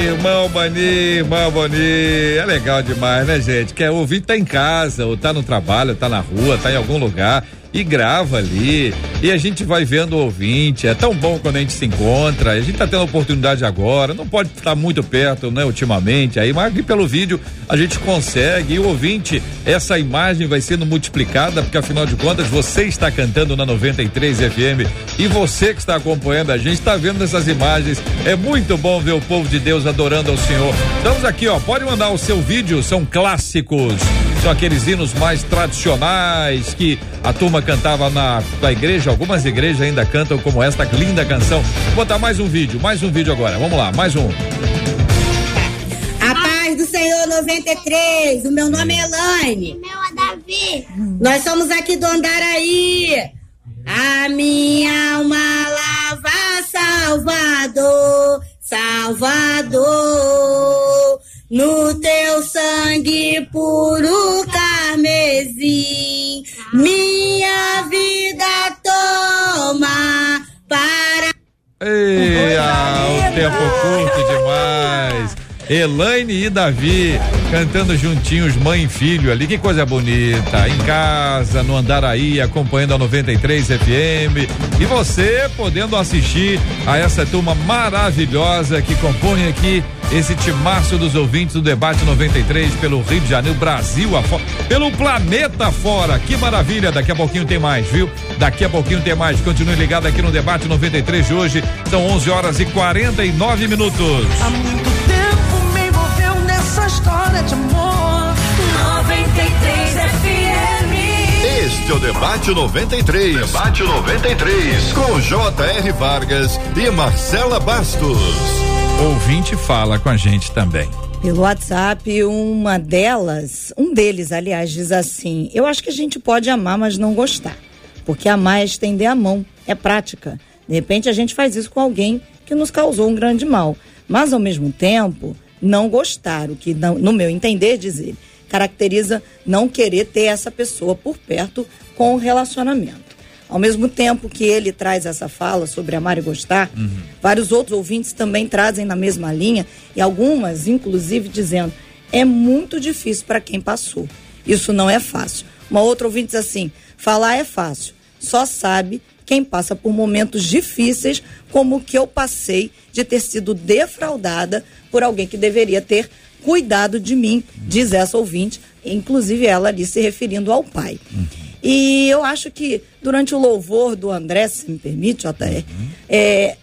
Irmão Bani, irmão Boni, é legal demais, né, gente? Quer ouvir, tá em casa, ou tá no trabalho, tá na rua, tá em algum lugar e grava ali. E a gente vai vendo o ouvinte. É tão bom quando a gente se encontra. A gente tá tendo a oportunidade agora. Não pode estar muito perto, né, ultimamente. Aí, mas aqui pelo vídeo a gente consegue. E o ouvinte, essa imagem vai sendo multiplicada, porque afinal de contas você está cantando na 93 FM e você que está acompanhando a gente está vendo essas imagens. É muito bom ver o povo de Deus adorando ao Senhor. Estamos aqui, ó. Pode mandar o seu vídeo, são clássicos. São aqueles hinos mais tradicionais que a turma cantava na, na igreja. Algumas igrejas ainda cantam como esta linda canção. Vou botar mais um vídeo, mais um vídeo agora. Vamos lá, mais um. A paz do Senhor 93. O meu nome é Elaine. O meu é Davi. Nós somos aqui do Andaraí. A minha alma lava Salvador, Salvador. No teu sangue puro carmesim, minha vida toma para. Ei, ah, o tempo curto demais. Elaine e Davi cantando juntinhos, mãe e filho ali, que coisa bonita. Em casa, no Andaraí, acompanhando a 93 FM. E você podendo assistir a essa turma maravilhosa que compõe aqui esse timaço dos ouvintes do Debate 93 pelo Rio de Janeiro, Brasil afora, pelo planeta fora. Que maravilha! Daqui a pouquinho tem mais, viu? Daqui a pouquinho tem mais. Continue ligado aqui no Debate 93 de hoje. São 11 horas e 49 minutos. História de amor. 93 FM. Este é o Debate 93. Debate 93. Com J.R. Vargas e Marcela Bastos. Ouvinte fala com a gente também. Pelo WhatsApp, uma delas, um deles, aliás, diz assim: Eu acho que a gente pode amar, mas não gostar. Porque amar é estender a mão, é prática. De repente a gente faz isso com alguém que nos causou um grande mal. Mas ao mesmo tempo, não gostar, o que, não- no meu entender, diz ele, caracteriza não querer ter essa pessoa por perto com o relacionamento. Ao mesmo tempo que ele traz essa fala sobre amar e gostar, vários outros ouvintes também trazem na mesma linha e algumas, inclusive, dizendo: é muito difícil para quem passou. Isso não é fácil. Uma outra ouvinte diz assim: falar é fácil, só sabe quem passa por momentos difíceis, como o que eu passei de ter sido defraudada por alguém que deveria ter cuidado de mim, diz essa ouvinte, inclusive ela ali se referindo ao pai. E eu acho que durante o louvor do André, se me permite, JR, é,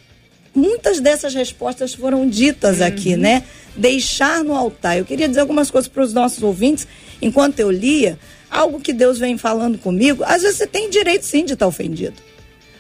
muitas dessas respostas foram ditas aqui, né? Deixar no altar. Eu queria dizer algumas coisas para os nossos ouvintes, enquanto eu lia, algo que Deus vem falando comigo. Às vezes você tem direito sim de estar ofendido.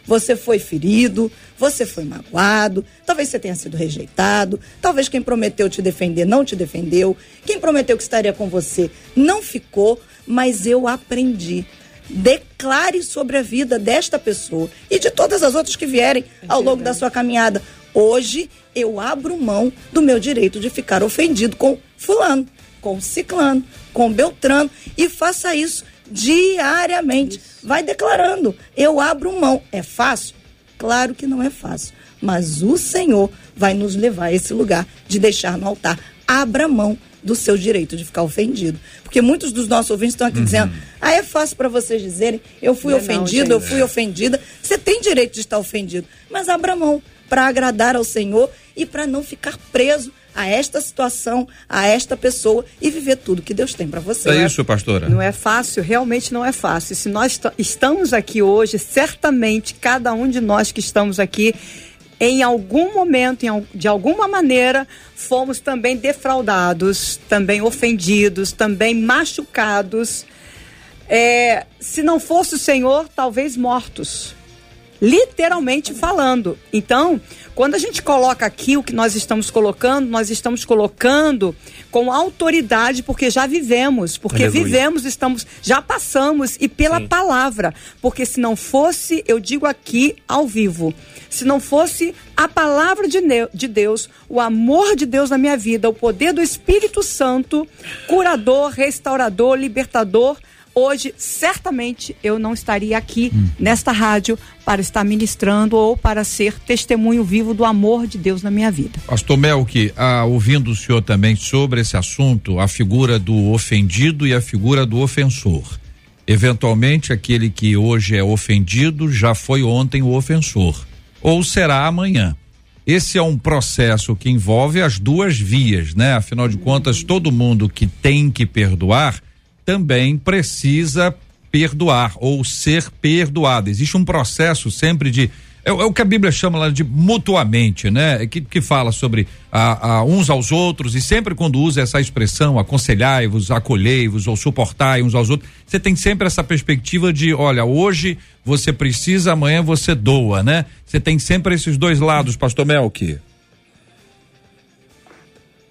Você foi ferido, você foi magoado, talvez você tenha sido rejeitado, talvez quem prometeu te defender não te defendeu, quem prometeu que estaria com você não ficou, mas eu aprendi. Declare sobre a vida desta pessoa e de todas as outras que vierem ao longo da sua caminhada. Hoje eu abro mão do meu direito de ficar ofendido com fulano, com ciclano, com beltrano e faça isso diariamente. Vai declarando. Eu abro mão. É fácil? Claro que não é fácil. Mas o Senhor vai nos levar a esse lugar de deixar no altar. Abra mão do seu direito de ficar ofendido. Porque muitos dos nossos ouvintes estão aqui dizendo: ah, é fácil para vocês dizerem, eu fui Não é não, ofendido, eu gente. fui ofendida. Você tem direito de estar ofendido, mas abra mão para agradar ao Senhor e para não ficar preso a esta situação, a esta pessoa e viver tudo que Deus tem para você. É isso, pastora? Não é fácil, realmente não é fácil. Se nós estamos aqui hoje, certamente cada um de nós que estamos aqui, em algum momento, em de alguma maneira, fomos também defraudados, também ofendidos, também machucados. É, se não fosse o Senhor, talvez mortos. Literalmente falando. Então, quando a gente coloca aqui o que nós estamos colocando, nós estamos colocando com autoridade, porque já vivemos, porque Aleluia. vivemos, estamos, já passamos e pela palavra. Porque se não fosse, eu digo aqui ao vivo, se não fosse a palavra de, de Deus, o amor de Deus na minha vida, o poder do Espírito Santo, curador, restaurador, libertador, hoje certamente eu não estaria aqui nesta rádio para estar ministrando ou para ser testemunho vivo do amor de Deus na minha vida. Pastor Melk, ah, ouvindo o senhor também sobre esse assunto, a figura do ofendido e a figura do ofensor. Eventualmente, aquele que hoje é ofendido já foi ontem o ofensor, ou será amanhã. Esse é um processo que envolve as duas vias, né? Afinal de contas, todo mundo que tem que perdoar também precisa perdoar ou ser perdoado. Existe um processo sempre de é, o é o que a Bíblia chama lá de mutuamente, né? Que, que fala sobre a, a uns aos outros e sempre quando usa essa expressão, aconselhai-vos, acolhei-vos ou suportai uns aos outros, você tem sempre essa perspectiva de, olha, hoje você precisa, amanhã você doa, né? Você tem sempre esses dois lados, Pastor Melk.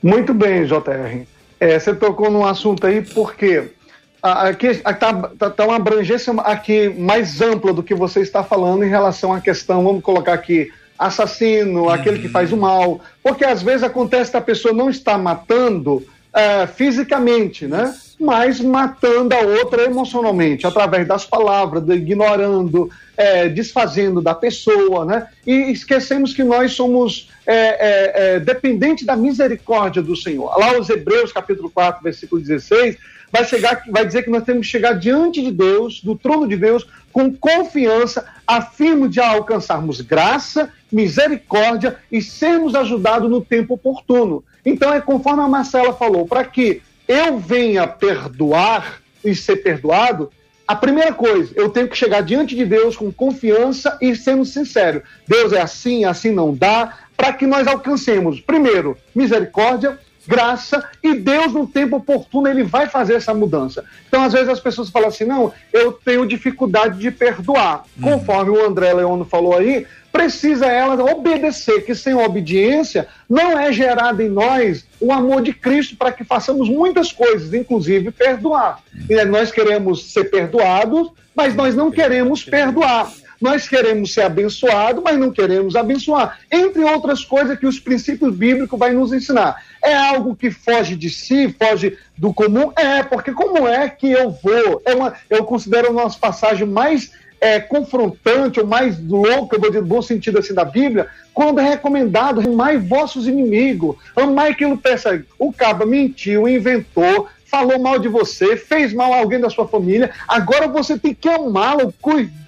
Muito bem, JR. É, você tocou num assunto aí porque aqui está tá, tá uma abrangência aqui mais ampla do que você está falando em relação à questão, vamos colocar aqui, assassino, aquele que faz o mal, porque às vezes acontece que a pessoa não está matando é, fisicamente, né? Mas matando a outra emocionalmente, através das palavras, ignorando, é, desfazendo da pessoa, né? E esquecemos que nós somos é, é, é, dependentes da misericórdia do Senhor. Lá os Hebreus, capítulo 4, versículo 16, vai, chegar, vai dizer que nós temos que chegar diante de Deus, do trono de Deus, com confiança, a fim de alcançarmos graça, misericórdia e sermos ajudados no tempo oportuno. Então é conforme a Marcela falou, para que eu venha perdoar e ser perdoado, a primeira coisa, eu tenho que chegar diante de Deus com confiança e sendo sincero. Deus é assim, assim não dá, para que nós alcancemos, primeiro, misericórdia, graça e Deus no tempo oportuno ele vai fazer essa mudança. Então às vezes as pessoas falam assim, não, eu tenho dificuldade de perdoar. Conforme o André Leono falou aí, precisa ela obedecer, que sem obediência não é gerado em nós o amor de Cristo para que façamos muitas coisas, inclusive perdoar. E aí nós queremos ser perdoados, mas nós não queremos perdoar. Nós queremos ser abençoados, mas não queremos abençoar. Entre outras coisas que os princípios bíblicos vai nos ensinar. É algo que foge de si, foge do comum? É, porque como é que eu vou? É uma, eu considero uma das passagens mais é, confrontante, ou mais louca, eu vou dizer, no bom sentido assim da Bíblia, quando é recomendado amai vossos inimigos, amai quem o persegue. O caba mentiu, inventou, falou mal de você, fez mal a alguém da sua família, agora você tem que amá-lo,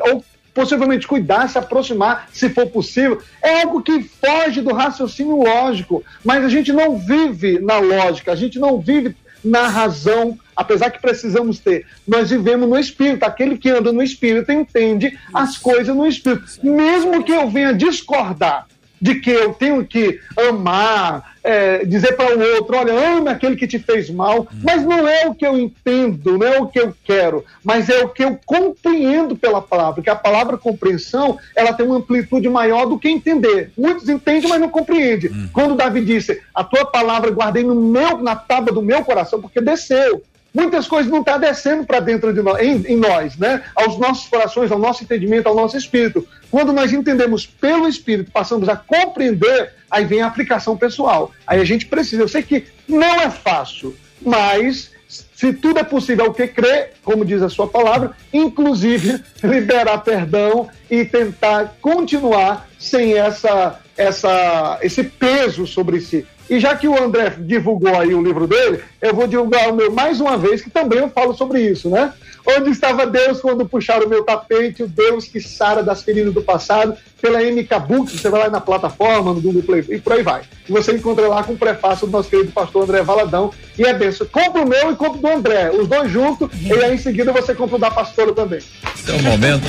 ou possivelmente cuidar, se aproximar, se for possível. É algo que foge do raciocínio lógico, mas a gente não vive na lógica, a gente não vive na razão, apesar que precisamos ter. Nós vivemos no espírito. Aquele que anda no espírito entende as coisas no espírito. Mesmo que eu venha discordar de que eu tenho que amar, é, dizer para o outro, olha, ame aquele que te fez mal, mas não é o que eu entendo, não é o que eu quero, mas é o que eu compreendo pela palavra, porque a palavra compreensão, ela tem uma amplitude maior do que entender. Muitos entendem, mas não compreendem. Quando Davi disse, a tua palavra guardei no meu, na tábua do meu coração, porque desceu. Muitas coisas não estão descendo para dentro de nós, em, em nós, né? Aos nossos corações, ao nosso entendimento, ao nosso espírito. Quando nós entendemos pelo espírito, passamos a compreender, aí vem a aplicação pessoal. Aí a gente precisa. Eu sei que não é fácil, mas se tudo é possível ao que crer, como diz a sua palavra, inclusive liberar perdão e tentar continuar sem essa, essa, esse peso sobre si. E já que o André divulgou aí o livro dele, eu vou divulgar o meu mais uma vez, que também eu falo sobre isso, né? Onde estava Deus quando puxaram o meu tapete, o Deus que sara das feridas do passado, pela MK Books, você vai lá na plataforma, no Google Play, e por aí vai. E você encontra lá com o prefácio do nosso querido pastor André Valadão, e é benção. Compra o meu e compra o do André, os dois juntos, e aí em seguida você compra o da pastora também. Esse é o momento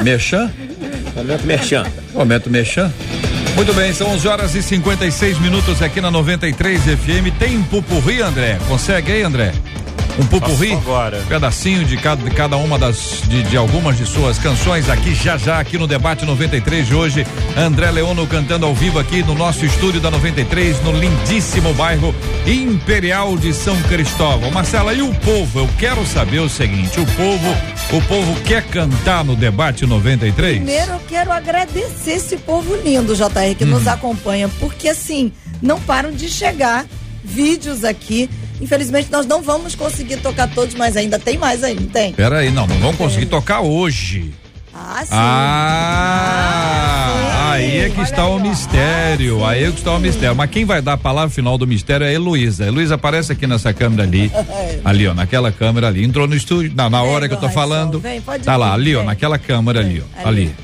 Merchan? Momento Merchan. Momento Merchan. Muito bem, são 11 horas e 56 minutos aqui na 93 FM. Tem pupurri, André? Consegue aí, André? Um pupurri, agora. pedacinho de cada, de cada uma das de, de algumas de suas canções aqui já já aqui no debate 93 de hoje. André Leono cantando ao vivo aqui no nosso estúdio da 93 no lindíssimo bairro Imperial de São Cristóvão. Marcela, e o povo? Eu quero saber o seguinte, o povo, o povo quer cantar no debate 93? Primeiro eu quero agradecer esse povo lindo, JR, que Hum. nos acompanha, porque assim, não param de chegar vídeos aqui. Infelizmente nós não vamos conseguir tocar todos, mas ainda tem mais aí, não tem? Pera aí, não, não vamos conseguir tocar hoje. Ah, sim. Ah, aí é que está o mistério. Aí é que está o mistério. Mas quem vai dar a palavra final do mistério é a Heloísa. Heloísa aparece aqui nessa câmera ali. Ali, ó, naquela câmera ali. Entrou no estúdio, na, na hora que eu tô falando. vem, pode Tá lá, ali, ó, naquela câmera ali, ó. Ali.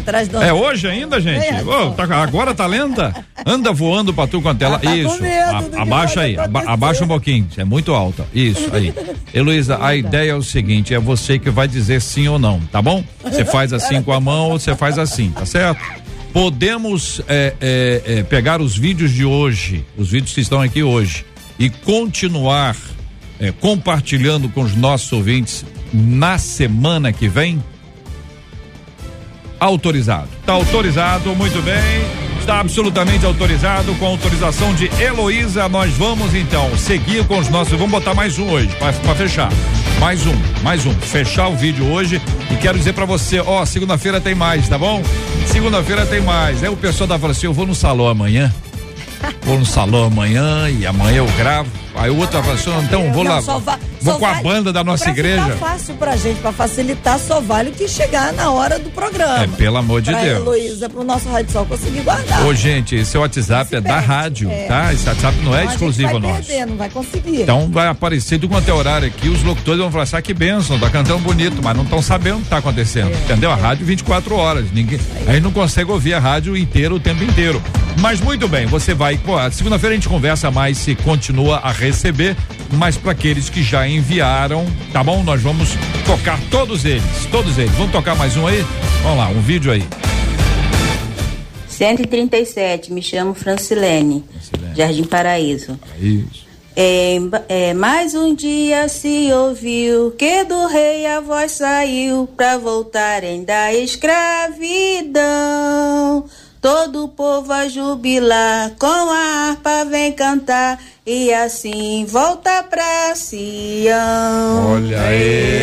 Atrás do É hoje ainda, gente? Vem, Ô, tá- agora tá lenta? Anda voando pra tu ela. Ela tá com Isso. medo A- do que abaixa aí, aba- acontecer. abaixa abaixa um pouquinho. É muito alta. Isso aí. Heloísa, a ideia é o seguinte: é você que vai dizer sim ou não, tá bom? Você faz assim com a mão ou você faz assim, tá certo? Podemos é, é, é, pegar os vídeos de hoje, os vídeos que estão aqui hoje, e continuar é, compartilhando com os nossos ouvintes na semana que vem? Autorizado. Está autorizado, muito bem. Está absolutamente autorizado. Com autorização de Heloísa, nós vamos então seguir com os nossos. Vamos botar mais um hoje, para fechar. Mais um, mais um. Fechar o vídeo hoje. E quero dizer para você: ó, segunda-feira tem mais, tá bom? Segunda-feira tem mais. Aí o pessoal da fala assim: eu vou no salão amanhã. Vou no salão amanhã e amanhã eu gravo. Aí o outro vai falar assim, então vou Não, lá. vou com a vai- banda da nossa pra igreja. Ficar fácil pra gente, pra facilitar, só vale o que chegar na hora do programa. É, pelo amor de pra Deus. Heloísa, pro nosso Rádio Sol conseguir guardar. Ô, gente, esse WhatsApp é da rádio, É. tá? Esse WhatsApp não é Então, a exclusivo vai nosso. Perder, não vai conseguir. Então vai aparecer do quanto é horário aqui, os locutores vão falar assim, ah, que benção, tá cantando bonito, mas não estão sabendo o que tá acontecendo, entendeu? A rádio 24 horas, ninguém, a gente não consegue ouvir a rádio inteira o tempo inteiro. Mas muito bem, você vai, pô, segunda-feira a gente conversa mais se continua a receber, mas para aqueles que já enviaram, tá bom? Nós vamos tocar todos eles, todos eles. Vamos tocar mais um aí? Vamos lá, um vídeo aí. 137, me chamo Francilene, Jardim Paraíso. Isso. É, é, mais um dia se ouviu que do rei a voz saiu pra voltarem da escravidão. Todo o povo a jubilar, com a harpa vem cantar e assim volta pra Sião. Olha aí.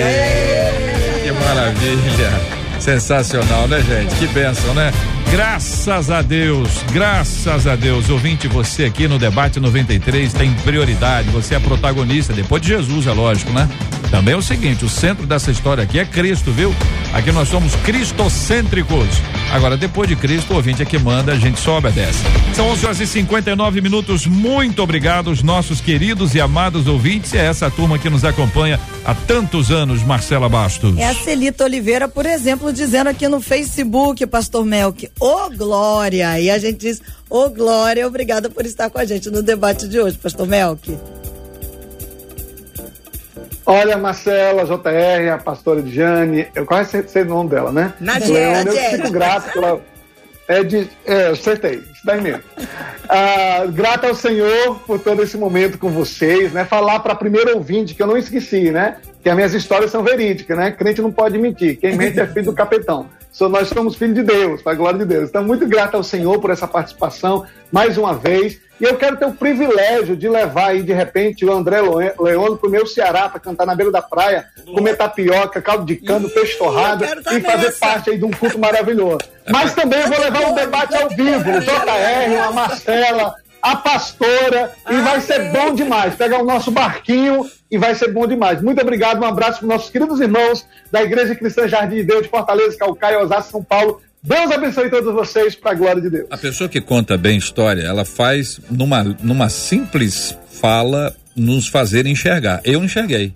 Que maravilha. Sensacional, né, gente? Que bênção, né? Graças a Deus, graças a Deus. Ouvinte, você aqui no Debate 93 tem prioridade. Você é protagonista, depois de Jesus, é lógico, né? Também é o seguinte: o centro dessa história aqui é Cristo, viu? Aqui nós somos cristocêntricos. Agora, depois de Cristo, o ouvinte é que manda, a gente só obedece. São 11 horas e 59 minutos. Muito obrigado, os nossos queridos e amados ouvintes. É essa turma que nos acompanha há tantos anos, Marcela Bastos. É a Celita Oliveira, por exemplo, dizendo aqui no Facebook, Pastor Melk, ô Glória. E a gente diz, ô Glória, obrigada por estar com a gente no debate de hoje, Pastor Melk. Olha, Marcela, JR, a pastora Diane, eu quase sei, o nome dela, né? Leandro, Nadia. Eu fico grato pela. É de. É, acertei, isso daí mesmo. Ah, grato ao Senhor por todo esse momento com vocês, né? Falar para primeiro ouvinte, que eu não esqueci, né? Que as minhas histórias são verídicas, né? Crente não pode mentir. Quem mente é filho do capetão. Nós somos filhos de Deus, para a glória de Deus. Então, muito grato ao Senhor por essa participação, mais uma vez. E eu quero ter o privilégio de levar aí, de repente, o André Leone pro meu Ceará para cantar na beira da praia, comer tapioca, caldo de cano, peixe torrado e fazer parte aí de um culto maravilhoso. Mas também eu vou levar um debate ao vivo, o JR, a Marcela, a pastora, e vai ser bom demais. Pegar o nosso barquinho e vai ser bom demais. Muito obrigado, um abraço para nossos queridos irmãos da Igreja Cristã Jardim de Deus de Fortaleza, Calcaia, Osasco, São Paulo. Deus abençoe todos vocês para a glória de Deus. A pessoa que conta bem história, ela faz numa, numa simples fala nos fazer enxergar. Eu enxerguei.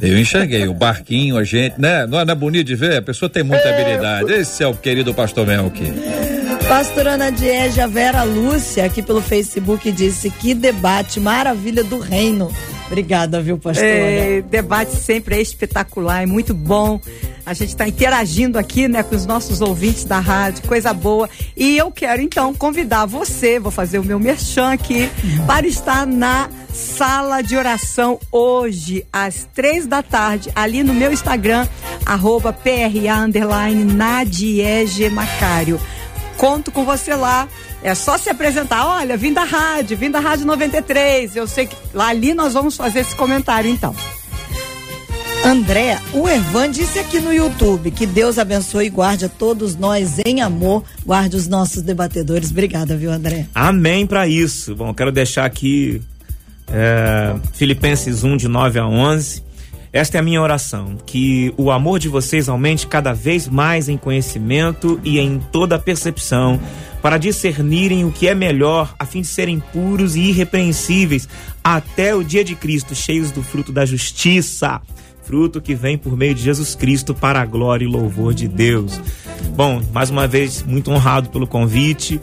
Eu enxerguei o barquinho, a gente, né? Não é, não é bonito de ver? A pessoa tem muita habilidade. Esse é o querido pastor Melk. Pastora Ana Dieja Vera Lúcia, aqui pelo Facebook, disse que debate, maravilha do reino. Obrigada, viu, pastora? É, debate sempre é espetacular, é muito bom. A gente está interagindo aqui, né, com os nossos ouvintes da rádio, coisa boa. E eu quero então convidar você, vou fazer o meu merchan aqui, para estar na sala de oração hoje, às três da tarde, ali no meu Instagram, arroba PRA Macário. Conto com você lá. É só se apresentar. Olha, vim da rádio, vim da Rádio 93. Eu sei que lá ali nós vamos fazer esse comentário então. André, o Ervan disse aqui no YouTube que Deus abençoe e guarde a todos nós em amor, guarde os nossos debatedores. Obrigada, viu, André? Amém para isso. Bom, quero deixar aqui é, Filipenses 1, de 9 a 11. Esta é a minha oração: que o amor de vocês aumente cada vez mais em conhecimento e em toda percepção, para discernirem o que é melhor, a fim de serem puros e irrepreensíveis até o dia de Cristo, cheios do fruto da justiça fruto que vem por meio de Jesus Cristo para a glória e louvor de Deus. Bom, mais uma vez, muito honrado pelo convite.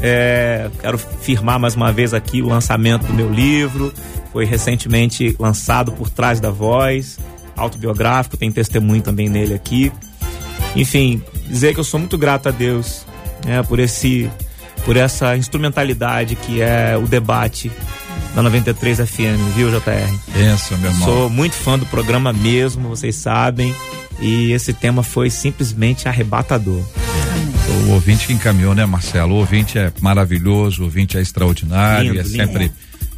É, quero firmar mais uma vez aqui o lançamento do meu livro. Foi recentemente lançado por trás da voz, autobiográfico, tem testemunho também nele aqui. Enfim, dizer que eu sou muito grato a Deus né, por esse por essa instrumentalidade que é o debate da 93 FM, viu, JR? Pensa, meu irmão. Sou muito fã do programa mesmo, vocês sabem. E esse tema foi simplesmente arrebatador. O ouvinte que encaminhou, né, Marcelo? O ouvinte é maravilhoso, o ouvinte é extraordinário, Lindo, é lindo. sempre.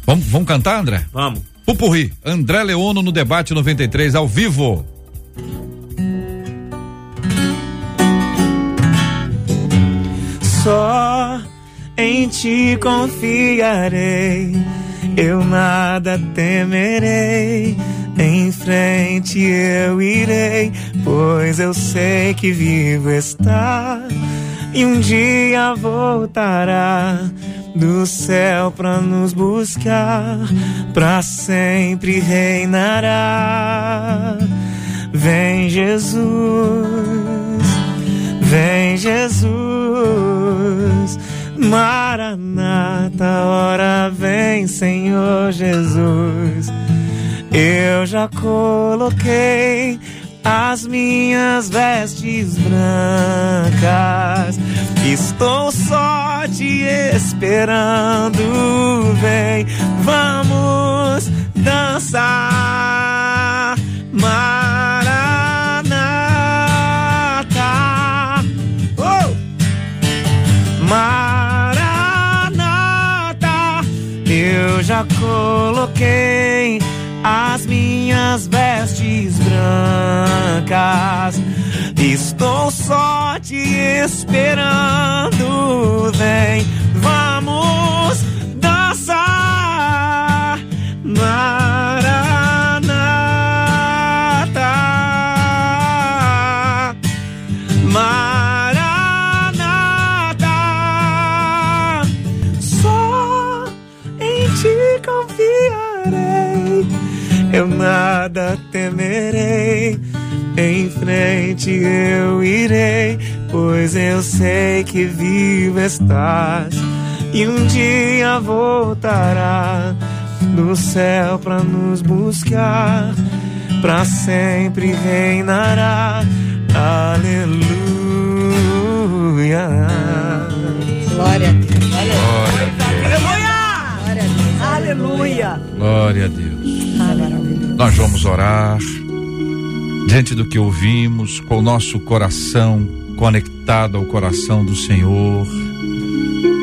Vamos, vamos cantar, André? Vamos. Pupurri, André Leono no debate 93 ao vivo. Só em ti confiarei, eu nada temerei. Em frente eu irei, pois eu sei que vivo está e um dia voltará do céu pra nos buscar, pra sempre reinará. Vem Jesus, vem Jesus, Maranata, hora vem Senhor Jesus. Eu já coloquei as minhas vestes brancas. Estou só te esperando. Vem, vamos dançar. Maranata. Oh! Maranata. Eu já coloquei as minhas vestes brancas. Estou só te esperando. Vem, vamos dançar. Maranata. Eu nada temerei. Em frente eu irei, pois eu sei que vivo estás e um dia voltará do céu pra nos buscar, pra sempre reinará. Aleluia. Glória a Deus. Aleluia! Glória a Deus. Nós vamos orar diante do que ouvimos, com o nosso coração conectado ao coração do Senhor.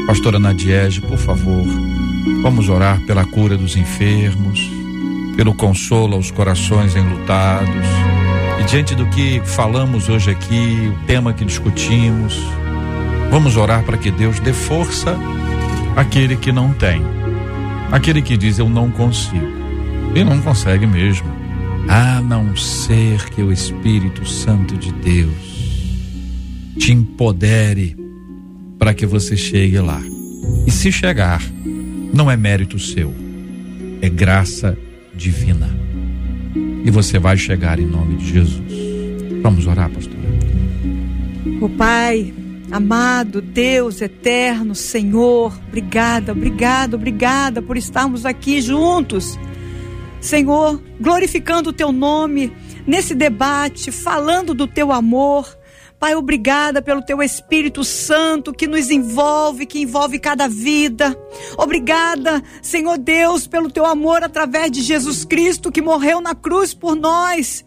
Pastora Nadiege, por favor, vamos orar pela cura dos enfermos, pelo consolo aos corações enlutados. E diante do que falamos hoje aqui, o tema que discutimos, vamos orar para que Deus dê força àquele que não tem, aquele que diz eu não consigo. E não consegue mesmo. A não ser que o Espírito Santo de Deus te empodere para que você chegue lá. E se chegar, não é mérito seu, é graça divina. E você vai chegar em nome de Jesus. Vamos orar, pastor. O Pai, amado Deus eterno, Senhor, obrigada, obrigada, obrigada por estarmos aqui juntos. Senhor, glorificando o teu nome nesse debate, falando do teu amor. Pai, obrigada pelo teu Espírito Santo que nos envolve, que envolve cada vida. Obrigada, Senhor Deus, pelo teu amor através de Jesus Cristo que morreu na cruz por nós.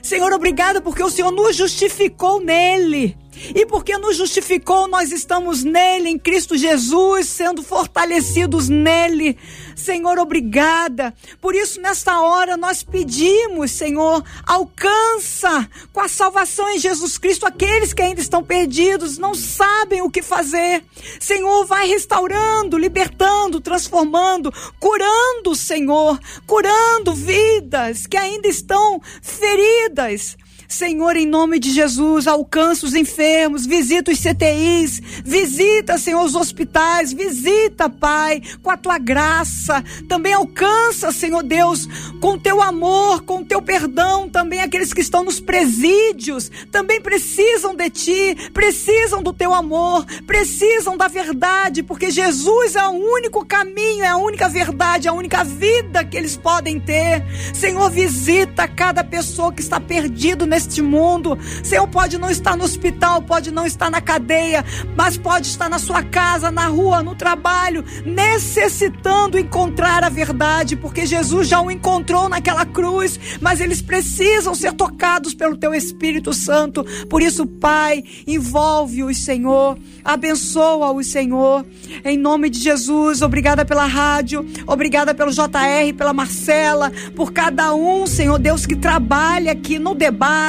Senhor, obrigada porque o Senhor nos justificou nele. E porque nos justificou, nós estamos nele, em Cristo Jesus, sendo fortalecidos nele. Senhor, obrigada. Por isso, nesta hora, nós pedimos, Senhor, alcança com a salvação em Jesus Cristo aqueles que ainda estão perdidos, não sabem o que fazer. Senhor, vai restaurando, libertando, transformando, curando, Senhor, curando vidas que ainda estão feridas. Senhor, em nome de Jesus, alcança os enfermos, visita os CTIs, visita, Senhor, os hospitais, visita, Pai, com a tua graça. Também alcança, Senhor Deus, com teu amor, com teu perdão, também aqueles que estão nos presídios, também precisam de ti, precisam do teu amor, precisam da verdade, porque Jesus é o único caminho, é a única verdade, é a única vida que eles podem ter. Senhor, visita cada pessoa que está perdido nesse neste mundo. Senhor, pode não estar no hospital, pode não estar na cadeia, mas pode estar na sua casa, na rua, no trabalho, necessitando encontrar a verdade, porque Jesus já o encontrou naquela cruz, mas eles precisam ser tocados pelo teu Espírito Santo. Por isso, Pai, envolve-os, Senhor, abençoa-os, Senhor. Em nome de Jesus, obrigada pela rádio, obrigada pelo JR, pela Marcela, por cada um, Senhor Deus, que trabalha aqui no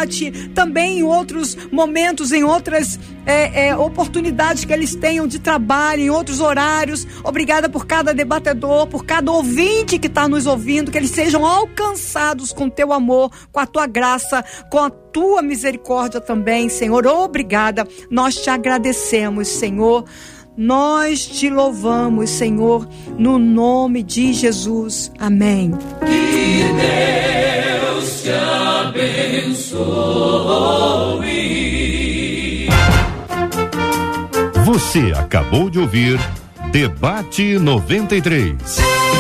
debate também em outros momentos, em outras é, é, oportunidades que eles tenham de trabalho, em outros horários. Obrigada por cada debatedor, por cada ouvinte que está nos ouvindo, que eles sejam alcançados com teu amor, com a tua graça, com a tua misericórdia também, Senhor. Obrigada. Nós te agradecemos, Senhor. Nós te louvamos, Senhor, no nome de Jesus. Amém. Que Deus te abençoe. Você acabou de ouvir Debate 93.